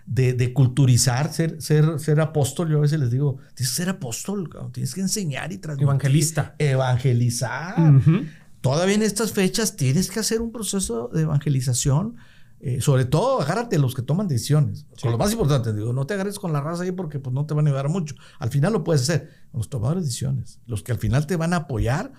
de, culturizar, ser, ser, ser apóstol. Yo a veces les digo, tienes que ser apóstol, tienes que enseñar y transmitir. Evangelista. Evangelizar. Todavía en estas fechas tienes que hacer un proceso de evangelización eh, sobre todo, agárrate a los que toman decisiones. Con lo más importante, digo, no te agarres con la raza ahí porque pues, no te van a ayudar mucho. Al final lo puedes hacer. Los tomadores de decisiones, los que al final te van a apoyar,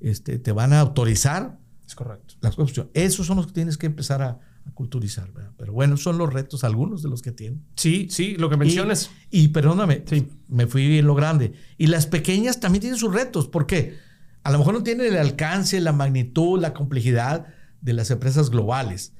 este, te van a autorizar. Es correcto. Las Esos son los que tienes que empezar a, culturizar. Pero bueno, son los retos, algunos de los que tienen. Sí, sí, lo que mencionas. Y, perdóname, me fui en lo grande. Y las pequeñas también tienen sus retos. ¿Por qué? A lo mejor no tienen el alcance, la magnitud, la complejidad de las empresas globales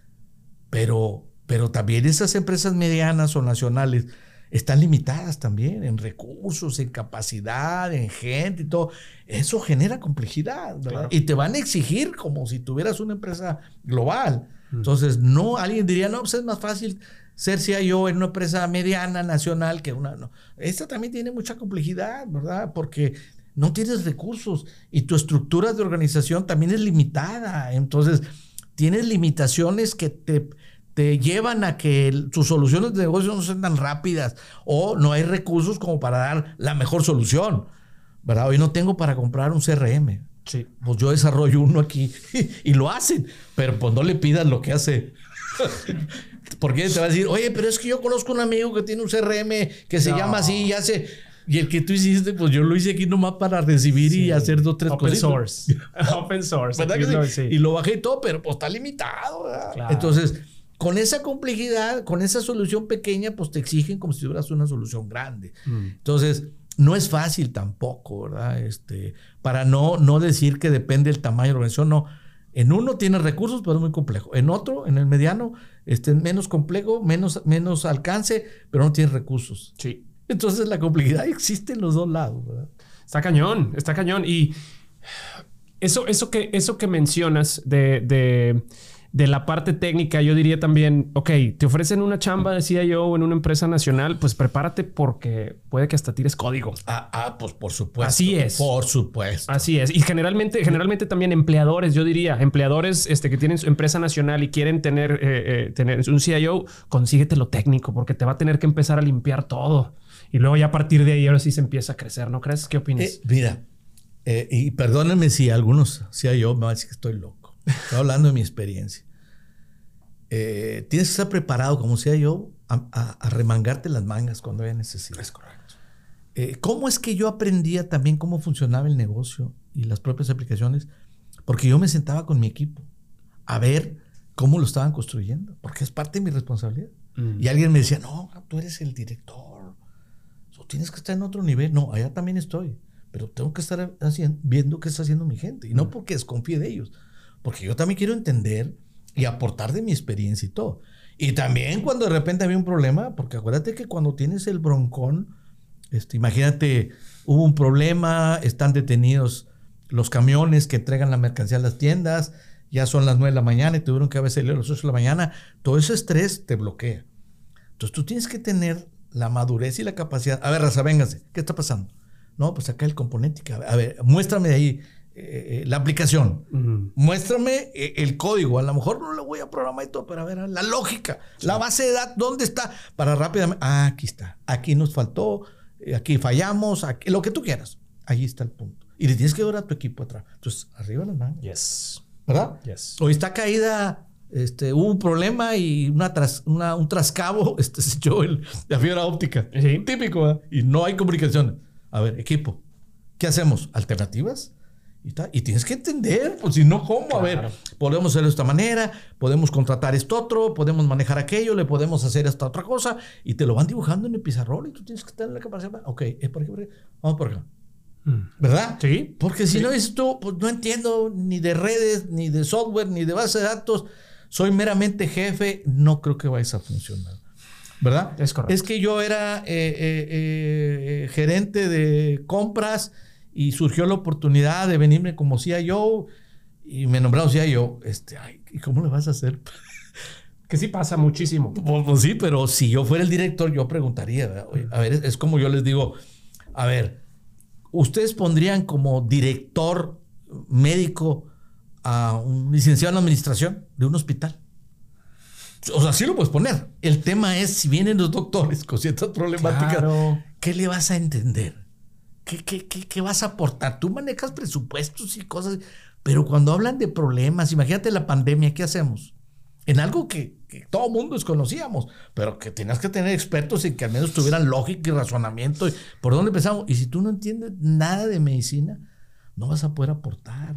pero, pero también esas empresas medianas o nacionales están limitadas también en recursos, en capacidad, en gente y todo. Eso genera complejidad, ¿verdad? Y te van a exigir como si tuvieras una empresa global. Mm. Entonces, no, alguien diría, no, pues es más fácil ser CIO en una empresa mediana, nacional, que una. No. Esta también tiene mucha complejidad, ¿verdad? Porque no tienes recursos y tu estructura de organización también es limitada. Entonces, tienes limitaciones que te, te llevan a que tus soluciones de negocio no sean tan rápidas o no hay recursos como para dar la mejor solución. ¿verdad? Hoy no tengo para comprar un CRM. Sí. Pues yo desarrollo uno aquí y lo hacen, pero pues no le pidas lo que hace. Porque te va a decir, oye, pero es que yo conozco un amigo que tiene un CRM que se llama así y hace. Y el que tú hiciste, pues yo lo hice aquí nomás para recibir y hacer dos, tres Open cositas. source. Open source. ¿Verdad Aquí que lo- sí? sí. Y lo bajé y todo, pero pues está limitado. Claro. Entonces, con esa complejidad, con esa solución pequeña, pues te exigen como si tuvieras una solución grande. Mm. Entonces, no es fácil tampoco, ¿verdad? Este, para no, no decir que depende del tamaño de la organización, no. En uno tiene recursos, pero es muy complejo. En otro, en el mediano, este, es menos complejo, menos, menos alcance, pero no tiene recursos. Sí. Entonces, la complejidad existe en los dos lados, ¿verdad? Está cañón, está cañón. Y eso, eso, que, eso que mencionas de, de, de la parte técnica, yo diría también, ok, te ofrecen una chamba de CIO en una empresa nacional, pues prepárate porque puede que hasta tires código. Ah, ah, pues por supuesto. Así es. Por supuesto. Así es. Y generalmente, generalmente también empleadores, yo diría, empleadores este, que tienen su empresa nacional y quieren tener, eh, eh, tener un CIO, consíguete lo técnico porque te va a tener que empezar a limpiar todo. Y luego ya a partir de ahí ahora sí se empieza a crecer, ¿no crees? ¿Qué opinas? Eh, mira, eh, y perdónenme si algunos, si yo, me van a decir que estoy loco. Estoy hablando de mi experiencia. Eh, tienes que estar preparado, como sea yo, a, a- a remangarte las mangas cuando haya necesidad. es correcto. Eh, ¿Cómo es que yo aprendía también cómo funcionaba el negocio y las propias aplicaciones? Porque yo me sentaba con mi equipo a ver cómo lo estaban construyendo, porque es parte de mi responsabilidad. Mm. Y alguien me decía, no, tú eres el director, tienes que estar en otro nivel. No, allá también estoy, pero tengo que estar haciendo, viendo qué está haciendo mi gente. Y no porque desconfíe de ellos, porque yo también quiero entender y aportar de mi experiencia y todo. Y también cuando de repente había un problema, porque acuérdate que cuando tienes el broncón, este, imagínate, hubo un problema, están detenidos los camiones que entregan la mercancía a las tiendas, ya son las 9 de la mañana y tuvieron que haber salido a las 8 de la mañana, todo ese estrés te bloquea. Entonces tú tienes que tener la madurez y la capacidad. A ver, raza, véngase, ¿qué está pasando? No, pues acá el componente. A ver, muéstrame ahí eh, eh, la aplicación. Muéstrame eh, el código. A lo mejor no lo voy a programar y todo, pero a ver, la lógica, la base de datos, ¿dónde está? Para rápidamente. Ah, aquí está. Aquí nos faltó, aquí fallamos, aquí, lo que tú quieras. Ahí está el punto. Y le tienes que ver a tu equipo atrás. Entonces, arriba las manos. Yes. ¿Verdad? Yes. Hoy está caída, este, hubo un problema y una tras- una- un trascabo este, se echó el, la fibra óptica. Sí. Típico, ¿verdad? Y no hay comunicación. A ver, equipo, ¿qué hacemos? ¿Alternativas? Y, ta- y tienes que entender, pues si no, ¿cómo? A ver, Claro. podemos hacerlo de esta manera, podemos contratar esto otro, podemos manejar aquello, le podemos hacer esta otra cosa, y te lo van dibujando en el pizarrón y tú tienes que tener la capacidad. Ok, es por aquí, por aquí, vamos por acá. Mm. ¿Verdad? Sí. Porque si Sí. no tú, pues no entiendo ni de redes, ni de software, ni de base de datos, soy meramente jefe, no creo que vayas a funcionar. ¿Verdad? Es correcto. Es que yo era eh, eh, eh, gerente de compras y surgió la oportunidad de venirme como CIO y me nombraron CIO. Este, ay, ¿y cómo le vas a hacer? Que sí pasa muchísimo. Pues, pues sí, pero si yo fuera el director, yo preguntaría, a ver, es, es como yo les digo, a ver, ustedes pondrían como director médico a un licenciado en administración de un hospital. O sea, sí lo puedes poner. El tema es si vienen los doctores con ciertas problemáticas, Claro. ¿qué le vas a entender? ¿Qué, qué, qué, qué vas a aportar? Tú manejas presupuestos y cosas, pero cuando hablan de problemas, imagínate la pandemia, ¿qué hacemos? En algo que, que todo mundo desconocíamos, pero que tenías que tener expertos y que al menos tuvieran lógica y razonamiento. y ¿Por dónde empezamos? Y si tú no entiendes nada de medicina, no vas a poder aportar.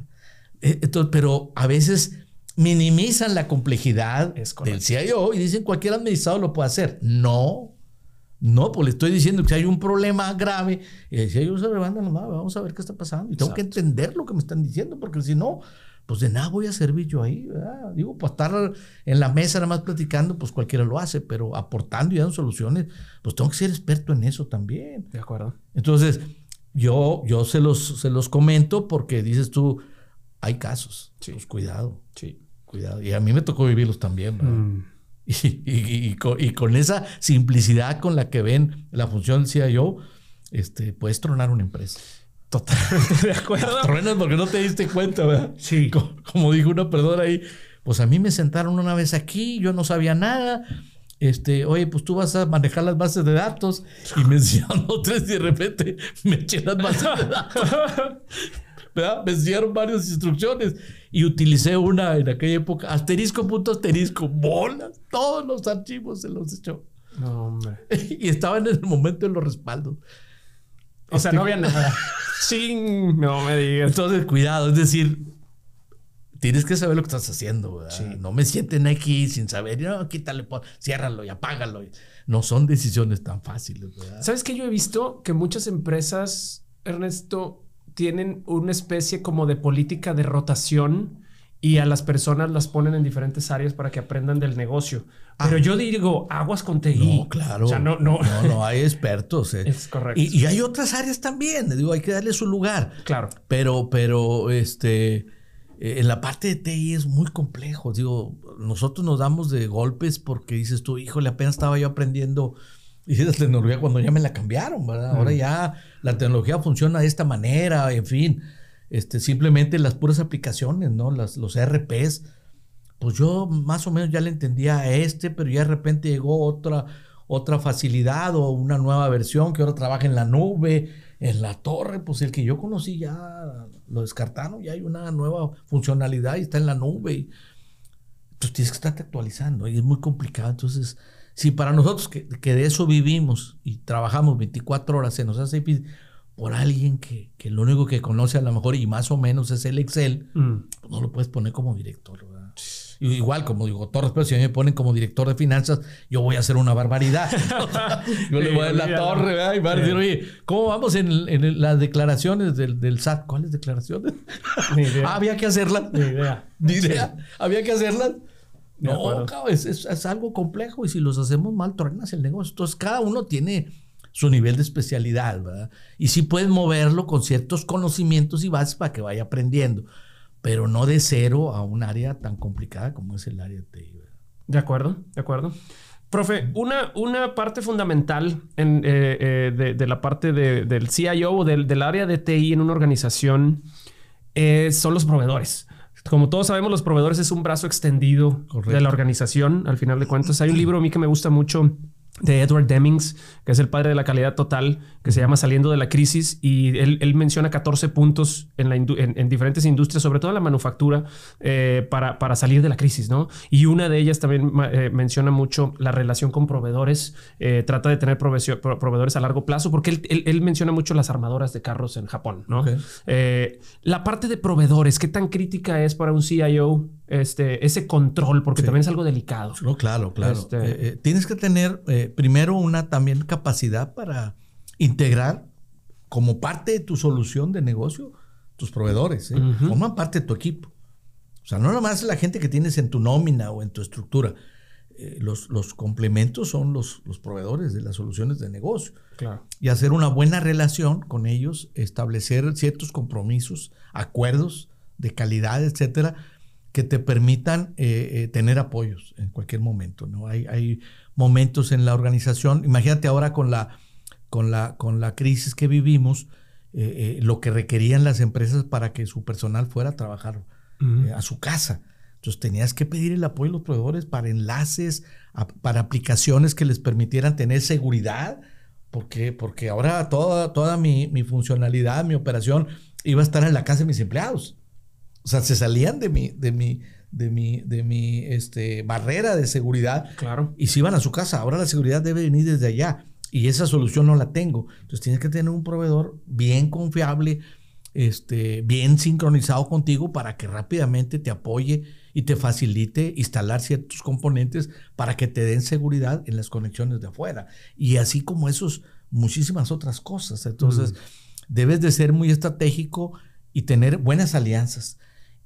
Eh, entonces, pero a veces minimizan la complejidad del. CIO y dicen cualquier administrador lo puede hacer. No, no, pues le estoy diciendo que si hay un problema grave, y el CIO se levanta vamos a ver qué está pasando. Y tengo que entender lo que me están diciendo, porque si no, pues de nada voy a servir yo ahí. ¿verdad? Digo, para estar en la mesa nada más platicando, pues cualquiera lo hace, pero aportando y dando soluciones, pues tengo que ser experto en eso también. De acuerdo. Entonces, yo, yo se, los, se los comento porque dices tú, hay casos. Sí. Pues cuidado, Sí. cuidado. Y a mí me tocó vivirlos también. ¿verdad? Mm. Y, y- y con, y con esa simplicidad con la que ven la función del CIO, este, puedes tronar una empresa. Totalmente de acuerdo. Truenas porque no te diste cuenta, ¿verdad? Sí. Como, como dijo una perdona ahí, pues a mí me sentaron una vez aquí, yo no sabía nada. Este, oye, pues tú vas a manejar las bases de datos y me enseñaron tres y de repente me eché las bases de datos. ¿Verdad? Me dieron varias instrucciones y utilicé una en aquella época, asterisco, punto, asterisco, bolas, todos los archivos se los echó. No, hombre. y estaban en el momento de los respaldos. O sea, no había nada. Sí, no me digas. Entonces, cuidado, es decir, tienes que saber lo que estás haciendo. No me sienten aquí sin saber, no, quítale, ciérralo y apágalo. No son decisiones tan fáciles. ¿Sabes qué? Yo he visto que muchas empresas, Ernesto, tienen una especie como de política de rotación y a las personas las ponen en diferentes áreas para que aprendan del negocio. Pero ah. yo digo, aguas con TI. No, claro. O sea, no, no. no, hay expertos. Eh. Es correcto. Y, hay otras áreas también. Digo, hay que darle su lugar. Claro. Pero, pero, este, en la parte de TI es muy complejo. Digo, nosotros nos damos de golpes porque dices tú, híjole, apenas estaba yo aprendiendo y la tecnología cuando ya me la cambiaron, ¿verdad? Ahora ya la tecnología funciona de esta manera, en fin. Este, simplemente las puras aplicaciones, ¿no? Las, los ERPs, pues yo más o menos ya le entendía a este, pero ya de repente llegó otra, otra facilidad o una nueva versión que ahora trabaja en la nube, en la torre, pues el que yo conocí ya lo descartaron, ya hay una nueva funcionalidad y está en la nube. Y, pues tienes que estarte actualizando y es muy complicado. Entonces, si para nosotros que, que de eso vivimos y trabajamos 24 horas se nos hace por alguien que, que, lo único que conoce a lo mejor y más o menos es el Excel, mm. pues no lo puedes poner como director. Igual, como digo, todo respeto, si me ponen como director de finanzas, yo voy a hacer una barbaridad. yo le voy a dar la torre, ¿verdad? Y van a decir, oye, ¿cómo vamos en, en las declaraciones del, del, SAT? ¿Cuáles declaraciones? ah, había que hacerlas. Ni idea. Ni idea. Había que hacerlas. No, es, es, es, algo complejo y si los hacemos mal, tornas el negocio. Entonces, cada uno tiene su nivel de especialidad, ¿verdad? Y sí puedes moverlo con ciertos conocimientos y bases para que vaya aprendiendo, pero no de cero a un área tan complicada como es el área de TI. De acuerdo, de acuerdo. Profe, una, una parte fundamental en, eh, eh, de, la parte del CIO o del, del, área de TI en una organización eh, son los proveedores. Como todos sabemos, los proveedores es un brazo extendido de la organización, al final de cuentas. Hay un libro a mí que me gusta mucho de Edward Demings, que es el padre de la calidad total, que se llama Saliendo de la Crisis, y él, menciona 14 puntos en, la en, diferentes industrias, sobre todo en la manufactura, eh, para, para, salir de la crisis, ¿no? Y una de ellas también eh, menciona mucho la relación con proveedores, eh, trata de tener proveedores a largo plazo, porque él, él, menciona mucho las armadoras de carros en Japón, ¿no? la parte de proveedores, ¿qué tan crítica es para un CIO este, ese control? Porque también es algo delicado. No, claro, claro. Este tienes que tener primero una también capacidad para integrar como parte de tu solución de negocio tus proveedores. ¿eh? Forman parte de tu equipo. O sea, no nomás la gente que tienes en tu nómina o en tu estructura. Eh, los, los, complementos son los, los, proveedores de las soluciones de negocio. Claro. Y hacer una buena relación con ellos, establecer ciertos compromisos, acuerdos de calidad, etcétera, que te permitan eh, tener apoyos en cualquier momento. ¿no? Hay, hay momentos en la organización. Imagínate ahora con la, con la, con la crisis que vivimos, eh, eh, lo que requerían las empresas para que su personal fuera a trabajar eh, a su casa. Entonces tenías que pedir el apoyo de los proveedores para enlaces, para aplicaciones que les permitieran tener seguridad, porque, porque ahora toda, toda mi, mi, funcionalidad, mi operación iba a estar en la casa de mis empleados. O sea, se salían de mi, de mi, de mi, de mi este, barrera de seguridad. Claro. Y si van a su casa. Ahora la seguridad debe venir desde allá. Y esa solución no la tengo. Entonces tienes que tener un proveedor bien confiable, este, bien sincronizado contigo para que rápidamente te apoye y te facilite instalar ciertos componentes para que te den seguridad en las conexiones de afuera. Y así como esos, muchísimas otras cosas. Entonces, debes de ser muy estratégico y tener buenas alianzas.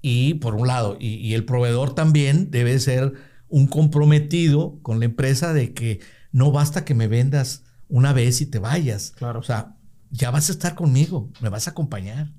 Y por un lado, y, el proveedor también debe ser un comprometido con la empresa de que no basta que me vendas una vez y te vayas. Claro. O sea, ya vas a estar conmigo, me vas a acompañar.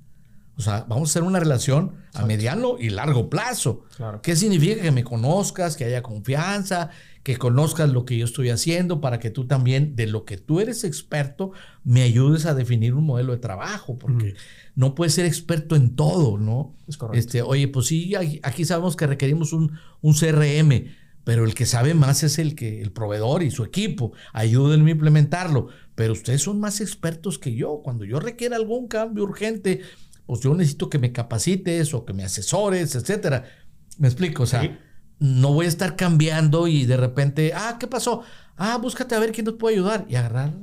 O sea, vamos a hacer una relación a mediano y largo plazo. Claro. ¿Qué significa que me conozcas, que haya confianza, que conozcas lo que yo estoy haciendo para que tú también, de lo que tú eres experto, me ayudes a definir un modelo de trabajo? Porque no puedes ser experto en todo, ¿no? Es correcto. Este, oye, pues sí, aquí sabemos que requerimos un, un CRM, pero el que sabe más es el que el proveedor y su equipo. Ayúdenme a implementarlo. Pero ustedes son más expertos que yo. Cuando yo requiera algún cambio urgente, pues yo necesito que me capacites o que me asesores, etcétera. Me explico, o sea, no voy a estar cambiando y de repente, ah, ¿qué pasó? Ah, búscate a ver quién nos puede ayudar y agarrar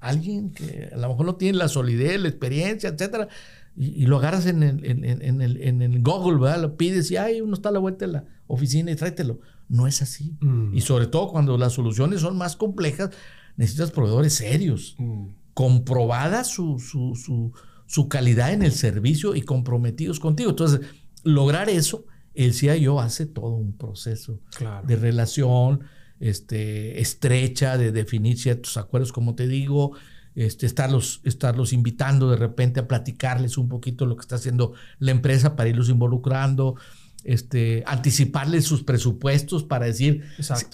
a alguien que a lo mejor no tiene la solidez, la experiencia, etcétera. Y, lo agarras en el, en, el, en el Google, ¿verdad? Lo pides y, ay, uno está a la vuelta de la oficina y tráetelo. No es así. Mm. Y sobre todo cuando las soluciones son más complejas, necesitas proveedores serios, mm. comprobada su, su, su, su, calidad en el servicio y comprometidos contigo. Entonces, lograr eso, el CIO hace todo un proceso de relación este, estrecha, de definir ciertos acuerdos, como te digo, este, estarlos, estarlos invitando de repente a platicarles un poquito lo que está haciendo la empresa para irlos involucrando este, anticiparles sus presupuestos para decir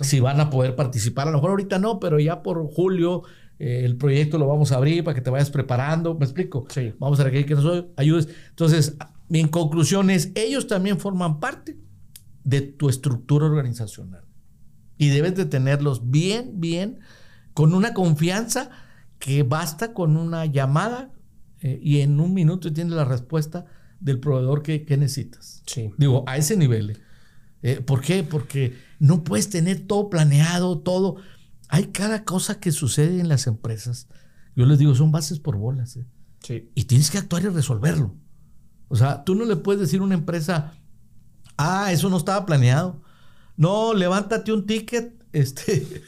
si, van a poder participar. A lo mejor ahorita no, pero ya por julio eh, el proyecto lo vamos a abrir para que te vayas preparando. ¿Me explico? Sí. Vamos a requerir que nos ayudes. Entonces, mi conclusión es, ellos también forman parte de tu estructura organizacional. Y debes de tenerlos bien, bien, con una confianza que basta con una llamada eh, y en un minuto tienes la respuesta del proveedor que, necesitas. Sí. Digo, a ese nivel. Eh, ¿Por qué? Porque no puedes tener todo planeado, todo. Hay cada cosa que sucede en las empresas. Yo les digo, son bases por bolas. ¿eh? Sí. Y tienes que actuar y resolverlo. O sea, tú no le puedes decir a una empresa, ah, eso no estaba planeado. No, levántate un ticket este,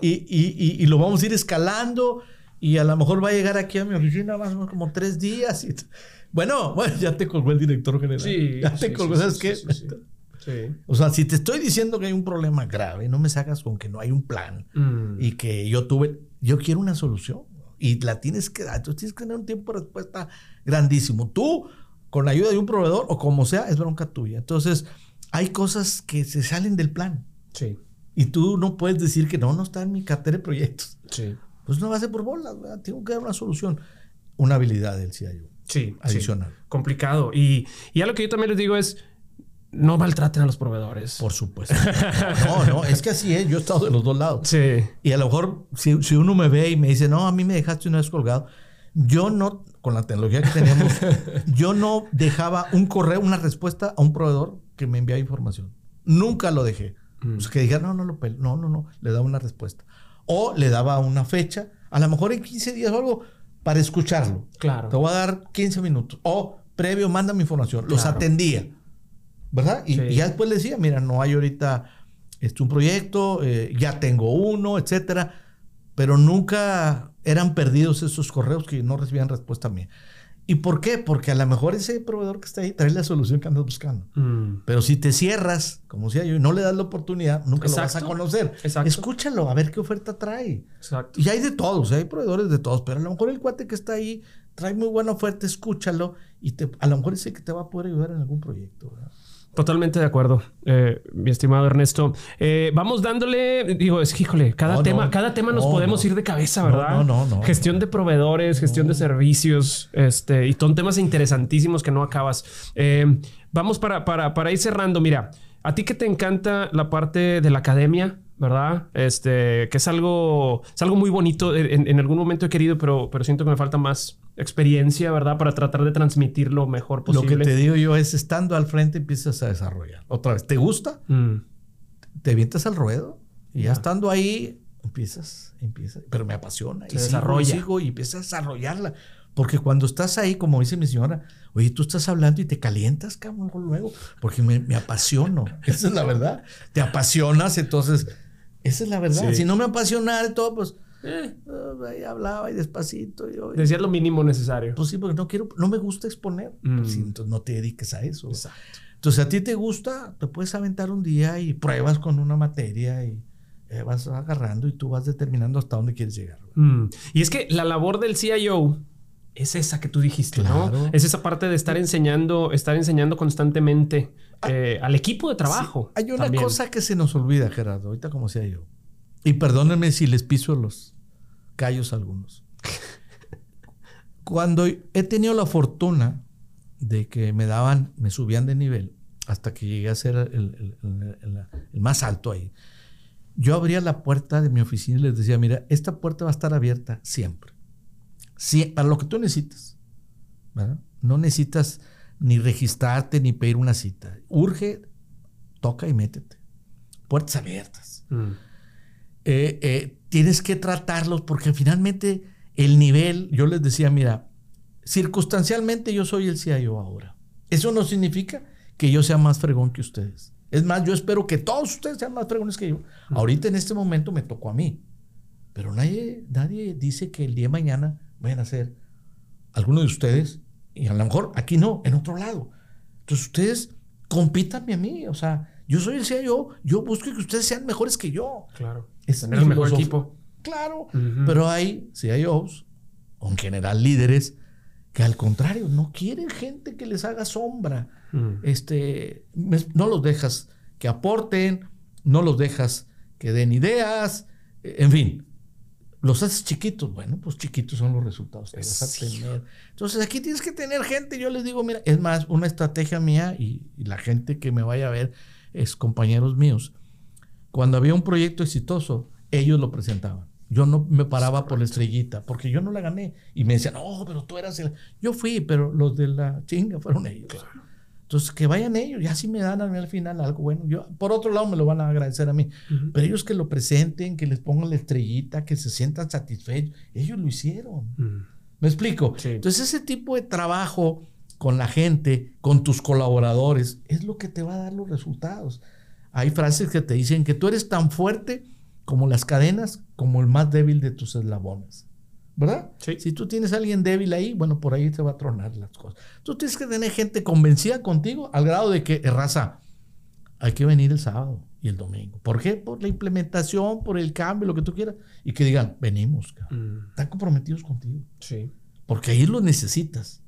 y, lo vamos a ir escalando y a lo mejor va a llegar aquí a mi oficina más o menos como tres días. Y, bueno, bueno, ya te colgó el director general. Sí. Ya te colgó, ¿sabes qué? Sí. O sea, si te estoy diciendo que hay un problema grave, no me sacas con que no hay un plan mm. y que yo tuve, yo quiero una solución y la tienes que dar. Entonces tienes que tener un tiempo de respuesta grandísimo. Tú, con la ayuda de un proveedor o como sea, es bronca tuya. Entonces, hay cosas que se salen del plan. Sí. Y tú no puedes decir que no, no está en mi cartera de proyectos. Sí. Pues no va a ser por bolas, tengo que dar una solución. Una habilidad del CIO. Sí. Adicional. Complicado. Y, y lo que yo también les digo es, no maltraten a los proveedores. Por supuesto. No, no, es que así es. Yo he estado de los dos lados. Sí. Y a lo mejor, si, si, uno me ve y me dice, no, a mí me dejaste una vez colgado, yo no, con la tecnología que tenemos, yo no dejaba un correo, una respuesta a un proveedor que me enviaba información. Nunca lo dejé. Mm. O sea, que dijera, no, no, lo no, no, no, le daba una respuesta. O le daba una fecha, a lo mejor en 15 días o algo, para escucharlo. Claro. Te voy a dar 15 minutos. O previo, manda mi información. Los atendía. ¿Verdad? Y, ya después le decía, mira, no hay ahorita este, un proyecto, eh, ya tengo uno, etcétera. Pero nunca eran perdidos esos correos que no recibían respuesta mía. ¿Y por qué? Porque a lo mejor ese proveedor que está ahí trae la solución que andas buscando. Mm. Pero si te cierras, como decía yo, y no le das la oportunidad, nunca lo vas a conocer. Escúchalo, a ver qué oferta trae. Exacto. Y hay de todos, hay proveedores de todos, pero a lo mejor el cuate que está ahí trae muy buena oferta, escúchalo y te, a lo mejor ese que te va a poder ayudar en algún proyecto. Totalmente de acuerdo, eh, mi estimado Ernesto. Eh, vamos dándole, digo, es híjole, cada tema, cada tema nos podemos ir de cabeza, ¿verdad? No, no, no. Gestión de proveedores, gestión de servicios, este, y son temas interesantísimos que no acabas. Eh, vamos para, para, para ir cerrando. Mira, a ti que te encanta la parte de la academia, ¿verdad? Este, que es algo, es algo muy bonito. En, algún momento he querido, pero, pero siento que me falta más experiencia, ¿verdad? Para tratar de transmitir lo mejor posible. Lo que te digo yo es, estando al frente empiezas a desarrollar. Otra vez, ¿te gusta? Mm. Te vientas al ruedo y ya estando ahí empiezas, empiezas. Pero me apasiona. Se y desarrolla. Sigo, y empiezas a desarrollarla. Porque cuando estás ahí, como dice mi señora, oye, tú estás hablando y te calientas, cabrón, luego, porque me, me apasiono. Esa es la verdad. Te apasionas, entonces esa es la verdad. Si no me apasionara todo, pues eh, ahí hablaba y despacito. Decía lo mínimo necesario. Pues sí, porque no quiero, no me gusta exponer. Pues mm. entonces no te dediques a eso. Exacto. Entonces a ti te gusta, te puedes aventar un día y pruebas con una materia y eh, vas agarrando y tú vas determinando hasta dónde quieres llegar. Mm. Y es que la labor del CIO es esa que tú dijiste, ¿no? Es esa parte de estar enseñando, estar enseñando constantemente ah. eh, al equipo de trabajo. Hay una cosa que se nos olvida, Gerardo, ahorita como sea yo. Y perdónenme si les piso los callos algunos. Cuando he tenido la fortuna de que me daban, me subían de nivel hasta que llegué a ser el, el más alto ahí. Yo abría la puerta de mi oficina y les decía, mira, esta puerta va a estar abierta siempre para lo que tú necesites. No necesitas ni registrarte ni pedir una cita. Urge, toca y métete. Puertas abiertas. Mm. Eh, eh, tienes que tratarlos porque finalmente el nivel, yo les decía, mira, circunstancialmente yo soy el CIO ahora. Eso no significa que yo sea más fregón que ustedes. Es más, yo espero que todos ustedes sean más fregones que yo. Mm. Ahorita en este momento me tocó a mí. Pero nadie, nadie dice que el día de mañana vayan a ser algunos de ustedes, y a lo mejor aquí no, en otro lado. Entonces ustedes compítanme a mí. O sea, yo soy el CIO, yo busco que ustedes sean mejores que yo. Claro. Es tener el mejor equipo. Claro. Pero hay CIOs, o en general líderes, que al contrario, no quieren gente que les haga sombra. Mm. Este, no los dejas que aporten, no los dejas que den ideas, en fin. Los haces chiquitos, bueno, pues chiquitos son los resultados que vas a tener. Entonces aquí tienes que tener gente, yo les digo, mira, es más, una estrategia mía y, y la gente que me vaya a ver es compañeros míos. Cuando había un proyecto exitoso, ellos lo presentaban. Yo no me paraba por la estrellita, porque yo no la gané. Y me decían, no, pero tú eras el... Yo fui, pero los de la chinga fueron ellos. Entonces, que vayan ellos, ya si me dan al final algo bueno. Yo, por otro lado, me lo van a agradecer a mí. Pero ellos que lo presenten, que les pongan la estrellita, que se sientan satisfechos, ellos lo hicieron. ¿Me explico? Entonces, ese tipo de trabajo con la gente, con tus colaboradores, es lo que te va a dar los resultados. Hay frases que te dicen que tú eres tan fuerte como las cadenas, como el más débil de tus eslabones. ¿Verdad? Sí. Si tú tienes a alguien débil ahí, bueno, por ahí te va a tronar las cosas. Tú tienes que tener gente convencida contigo al grado de que, eh, raza, hay que venir el sábado y el domingo. ¿Por qué? Por la implementación, por el cambio, lo que tú quieras. Y que digan, venimos, mm. Están comprometidos contigo. Sí. Porque ahí lo necesitas.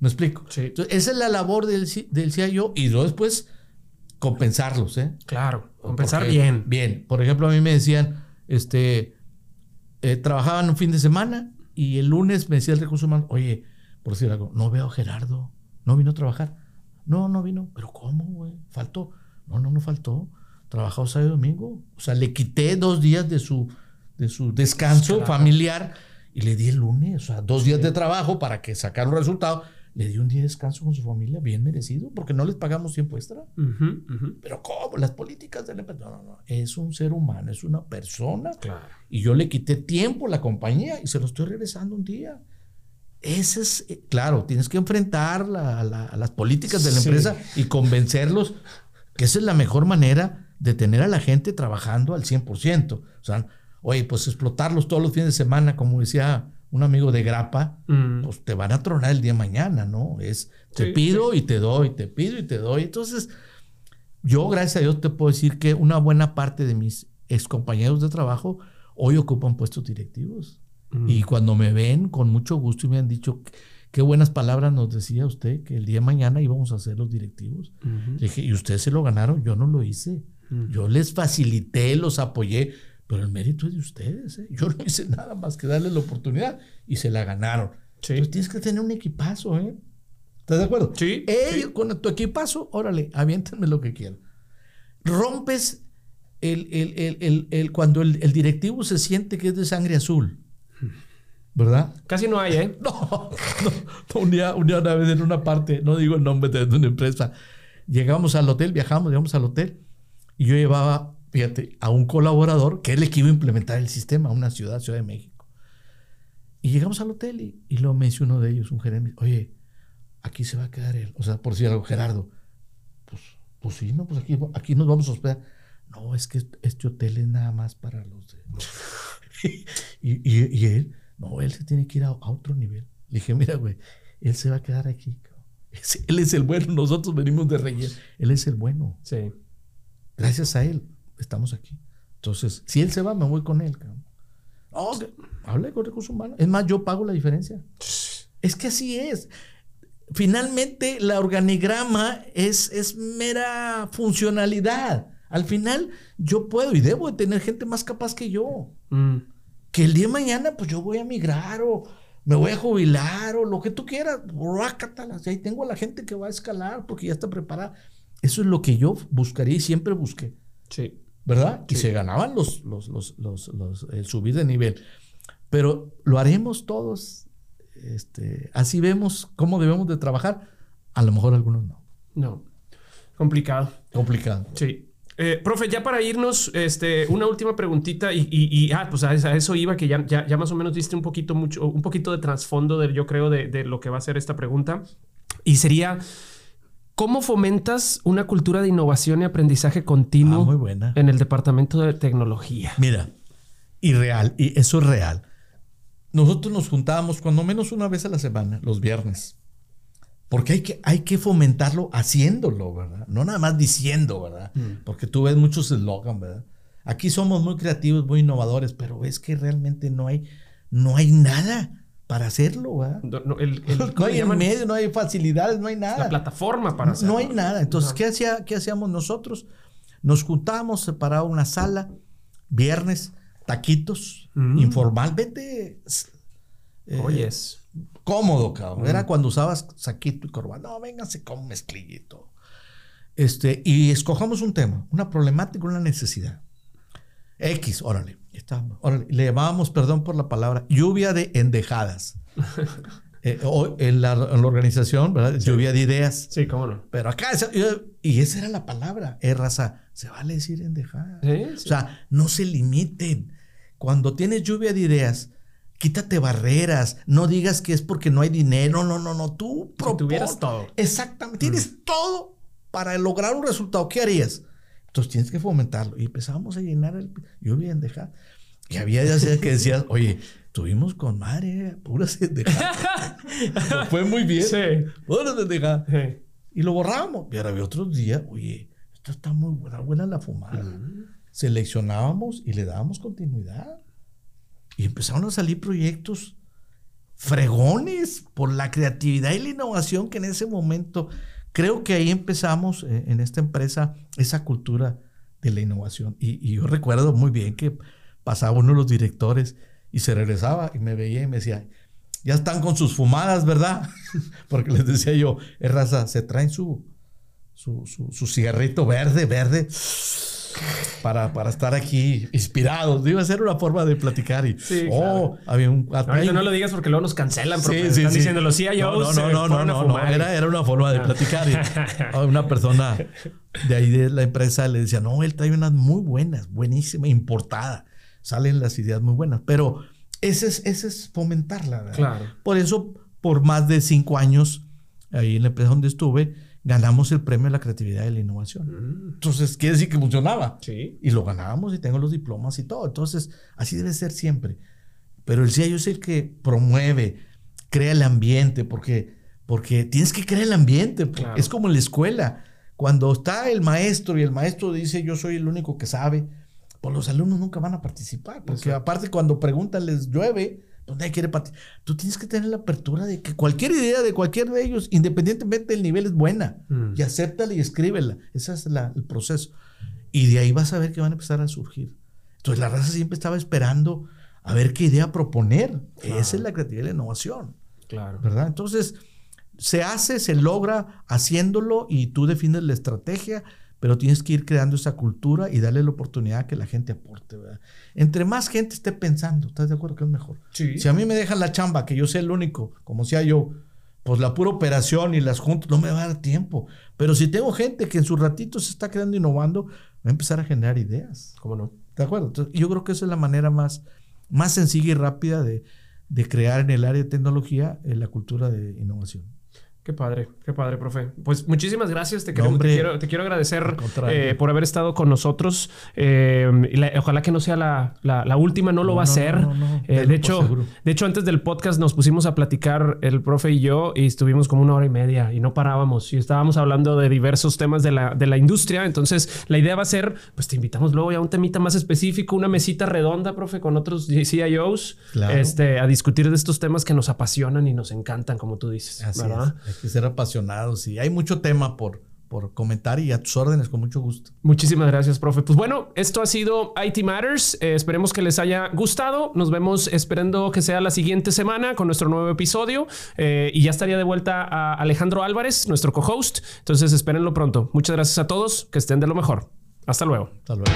¿Me explico? Sí. Entonces, esa es la labor del, del CIO y luego después compensarlos, ¿eh? Claro, compensar bien. Bien. Por ejemplo, a mí me decían, este, eh, trabajaban un fin de semana y el lunes me decía el recurso humano, oye, por decir algo, no veo a Gerardo, no vino a trabajar. No, no vino. ¿Pero cómo, güey? ¿Faltó? No, no, no faltó. Trabajó sábado y domingo. O sea, le quité dos días de su, de su descanso familiar y le di el lunes, o sea, dos días de trabajo para que sacara un resultado le dio un día de descanso con su familia, bien merecido, porque no les pagamos tiempo extra. Pero ¿cómo? Las políticas de la empresa. No, no, no. Es un ser humano, es una persona. Claro. Y yo le quité tiempo a la compañía y se lo estoy regresando un día. Ese es, eh, claro, tienes que enfrentar a las políticas de la empresa y convencerlos que esa es la mejor manera de tener a la gente trabajando al 100%. O sea, oye, pues explotarlos todos los fines de semana, como decía un amigo de grapa, mm. pues te van a tronar el día de mañana, ¿no? Es, te pido y te doy, te pido y te doy. Entonces, yo, gracias a Dios, te puedo decir que una buena parte de mis ex compañeros de trabajo hoy ocupan puestos directivos. Mm. Y cuando me ven, con mucho gusto, y me han dicho, qué buenas palabras nos decía usted, que el día de mañana íbamos a ser los directivos. Le dije, ¿y ustedes se lo ganaron? Yo no lo hice. Yo les facilité, los apoyé pero el mérito es de ustedes. ¿eh? Yo no hice nada más que darles la oportunidad y se la ganaron. Entonces tienes que tener un equipazo. ¿eh? ¿Estás de acuerdo? Sí. Con tu equipazo, órale, aviéntenme lo que quieran. Rompes el, el, el, cuando el, directivo se siente que es de sangre azul. ¿Verdad? Casi no hay, ¿eh? No, no, un, día, una vez en una parte, no digo el nombre de una empresa, llegamos al hotel, viajamos, llegamos al hotel y yo llevaba fíjate, a un colaborador que es el que iba a implementar el sistema a una ciudad, Ciudad de México. Y llegamos al hotel y, y lo mencionó de ellos, un gerente, oye, aquí se va a quedar él. O sea, por decir algo, Gerardo, pues, pues sí, no, pues aquí, aquí nos vamos a hospedar. No, es que este hotel es nada más para los... y, y, él, no, él se tiene que ir a, otro nivel. Le dije, mira, güey, él se va a quedar aquí. él es el bueno, nosotros venimos de relleno. Él es el bueno. Sí. Gracias a él estamos aquí. Entonces, si él se va, me voy con él. Oh, hable con recursos humanos. Es más, yo pago la diferencia. Es que así es. Finalmente, la organigrama es, es mera funcionalidad. Al final, yo puedo y debo de tener gente más capaz que yo. Mm. Que el día de mañana, pues yo voy a migrar o me voy a jubilar o lo que tú quieras. Ahí tengo a la gente que va a escalar porque ya está preparada. Eso es lo que yo buscaría y siempre busqué. Sí. ¿Verdad? Y se ganaban los, los, los, los, el subir de nivel. Pero lo haremos todos este, así vemos cómo debemos de trabajar. A lo mejor algunos no. No. Complicado. Complicado. Sí. Eh, profe, ya para irnos, este, una última preguntita y, y, ah, pues a, eso iba que ya, ya, más o menos diste un poquito mucho, un poquito de trasfondo de, yo creo, de, de, lo que va a ser esta pregunta y sería ¿cómo fomentas una cultura de innovación y aprendizaje continuo ah, muy buena. en el departamento de tecnología? Mira, y real, y eso es real. Nosotros nos juntábamos cuando menos una vez a la semana, los viernes. Porque hay que, hay que fomentarlo haciéndolo, ¿verdad? No nada más diciendo, ¿verdad? Mm. Porque tú ves muchos eslogan, ¿verdad? Aquí somos muy creativos, muy innovadores, pero es que realmente no hay, no hay nada para hacerlo, ¿verdad? No, hay medio, no hay facilidades, no hay nada. La plataforma para hacerlo. No hay nada. Entonces, ¿qué, hacía, ¿qué hacíamos nosotros? Nos juntábamos, separado una sala, viernes, taquitos, mm. informalmente. Eh, Oyes cómodo, cabrón. Era cuando usabas saquito y corbata. No, véngase con mezclillito. Este, y escojamos un tema, una problemática, una necesidad. X, órale. Órale. Le llamábamos, perdón por la palabra, lluvia de endejadas. Eh, en, la, organización, ¿verdad? Lluvia de ideas. Sí, cómo no. Pero acá, y esa era la palabra, es raza. Se vale decir endejadas. O sea, no se limiten. Cuando tienes lluvia de ideas, Quítate barreras, no digas que es porque no hay dinero, no, no, no, tú si tuvieras todo. Exactamente, tienes mm. todo para lograr un resultado, ¿qué harías? Entonces tienes que fomentarlo. Y empezábamos a llenar el... Yo bien dejar. Y había ya que decías, oye, tuvimos con madre, puras dejar. fue muy bien. Sí. Puras dejar. Y lo borramos. Y ahora había otros días, oye, esto está muy buena, buena la fumada. Mm. Seleccionábamos y le dábamos continuidad. Y empezaron a salir proyectos fregones por la creatividad y la innovación que en ese momento, creo que ahí empezamos eh, en esta empresa esa cultura de la innovación. Y, yo recuerdo muy bien que pasaba uno de los directores y se regresaba y me veía y me decía, ya están con sus fumadas, ¿verdad? Porque les decía yo, es raza, se traen su, su, su cigarrito verde, verde para, para estar aquí inspirados. Iba a ser una forma de platicar y oh, había un no, lo digas porque luego nos cancelan sí, sí, están diciéndolo sí yo no no no no no, no, era, era una forma de ah. platicar y una persona de ahí de la empresa le decía no él trae unas muy buenas buenísima importada. Salen las ideas muy buenas pero ese es ese es fomentarla claro. Por eso por más de cinco años ahí en la empresa donde estuve ganamos el premio de la creatividad y la innovación. Mm. Entonces, quiere decir que funcionaba. Sí. Y lo ganábamos y tengo los diplomas y todo. Entonces, así debe ser siempre. Pero el CIO es el que promueve, crea el ambiente, porque, porque tienes que crear el ambiente. Es como en la escuela. Cuando está el maestro y el maestro dice yo soy el único que sabe, pues los alumnos nunca van a participar. Porque aparte cuando preguntan les llueve, donde quiere Tú tienes que tener la apertura de que cualquier idea de cualquier de ellos, independientemente del nivel, es buena. Mm. Y acéptala y escríbela. Ese es el proceso. Y de ahí vas a ver que van a empezar a surgir. Entonces la raza siempre estaba esperando a ver qué idea proponer. Esa es la creatividad y la innovación. Claro. ¿Verdad? Entonces se hace, se logra haciéndolo y tú defines la estrategia pero tienes que ir creando esa cultura y darle la oportunidad a que la gente aporte. ¿verdad? Entre más gente esté pensando, ¿estás de acuerdo que es mejor? Sí. Si a mí me dejan la chamba, que yo sea el único, como sea yo, pues la pura operación y las juntas no me va a dar tiempo. Pero si tengo gente que en su ratito se está quedando innovando, va a empezar a generar ideas. ¿Cómo no? ¿De acuerdo? Entonces, yo creo que esa es la manera más, más sencilla y rápida de, de crear en el área de tecnología eh, la cultura de innovación. Qué padre, qué padre, profe. Pues muchísimas gracias. Te, quiero, te, quiero, agradecer eh, por haber estado con nosotros. Eh, ojalá que no sea la, la, última, no lo va a ser. Eh, de, hecho, de hecho, antes del podcast nos pusimos a platicar el profe y yo y estuvimos como una hora y media y no parábamos y estábamos hablando de diversos temas de la, de la industria. Entonces, la idea va a ser, pues te invitamos luego a un temita más específico, una mesita redonda, profe, con otros CIOs, este, a discutir de estos temas que nos apasionan y nos encantan, como tú dices. ¿verdad? Hay que ser apasionados y hay mucho tema por, por comentar y a tus órdenes con mucho gusto. Muchísimas gracias, profe. Pues bueno, esto ha sido IT Matters. Eh, esperemos que les haya gustado. Nos vemos esperando que sea la siguiente semana con nuestro nuevo episodio eh, y ya estaría de vuelta a Alejandro Álvarez, nuestro co-host. Entonces espérenlo pronto. Muchas gracias a todos. Que estén de lo mejor. Hasta luego. Hasta luego.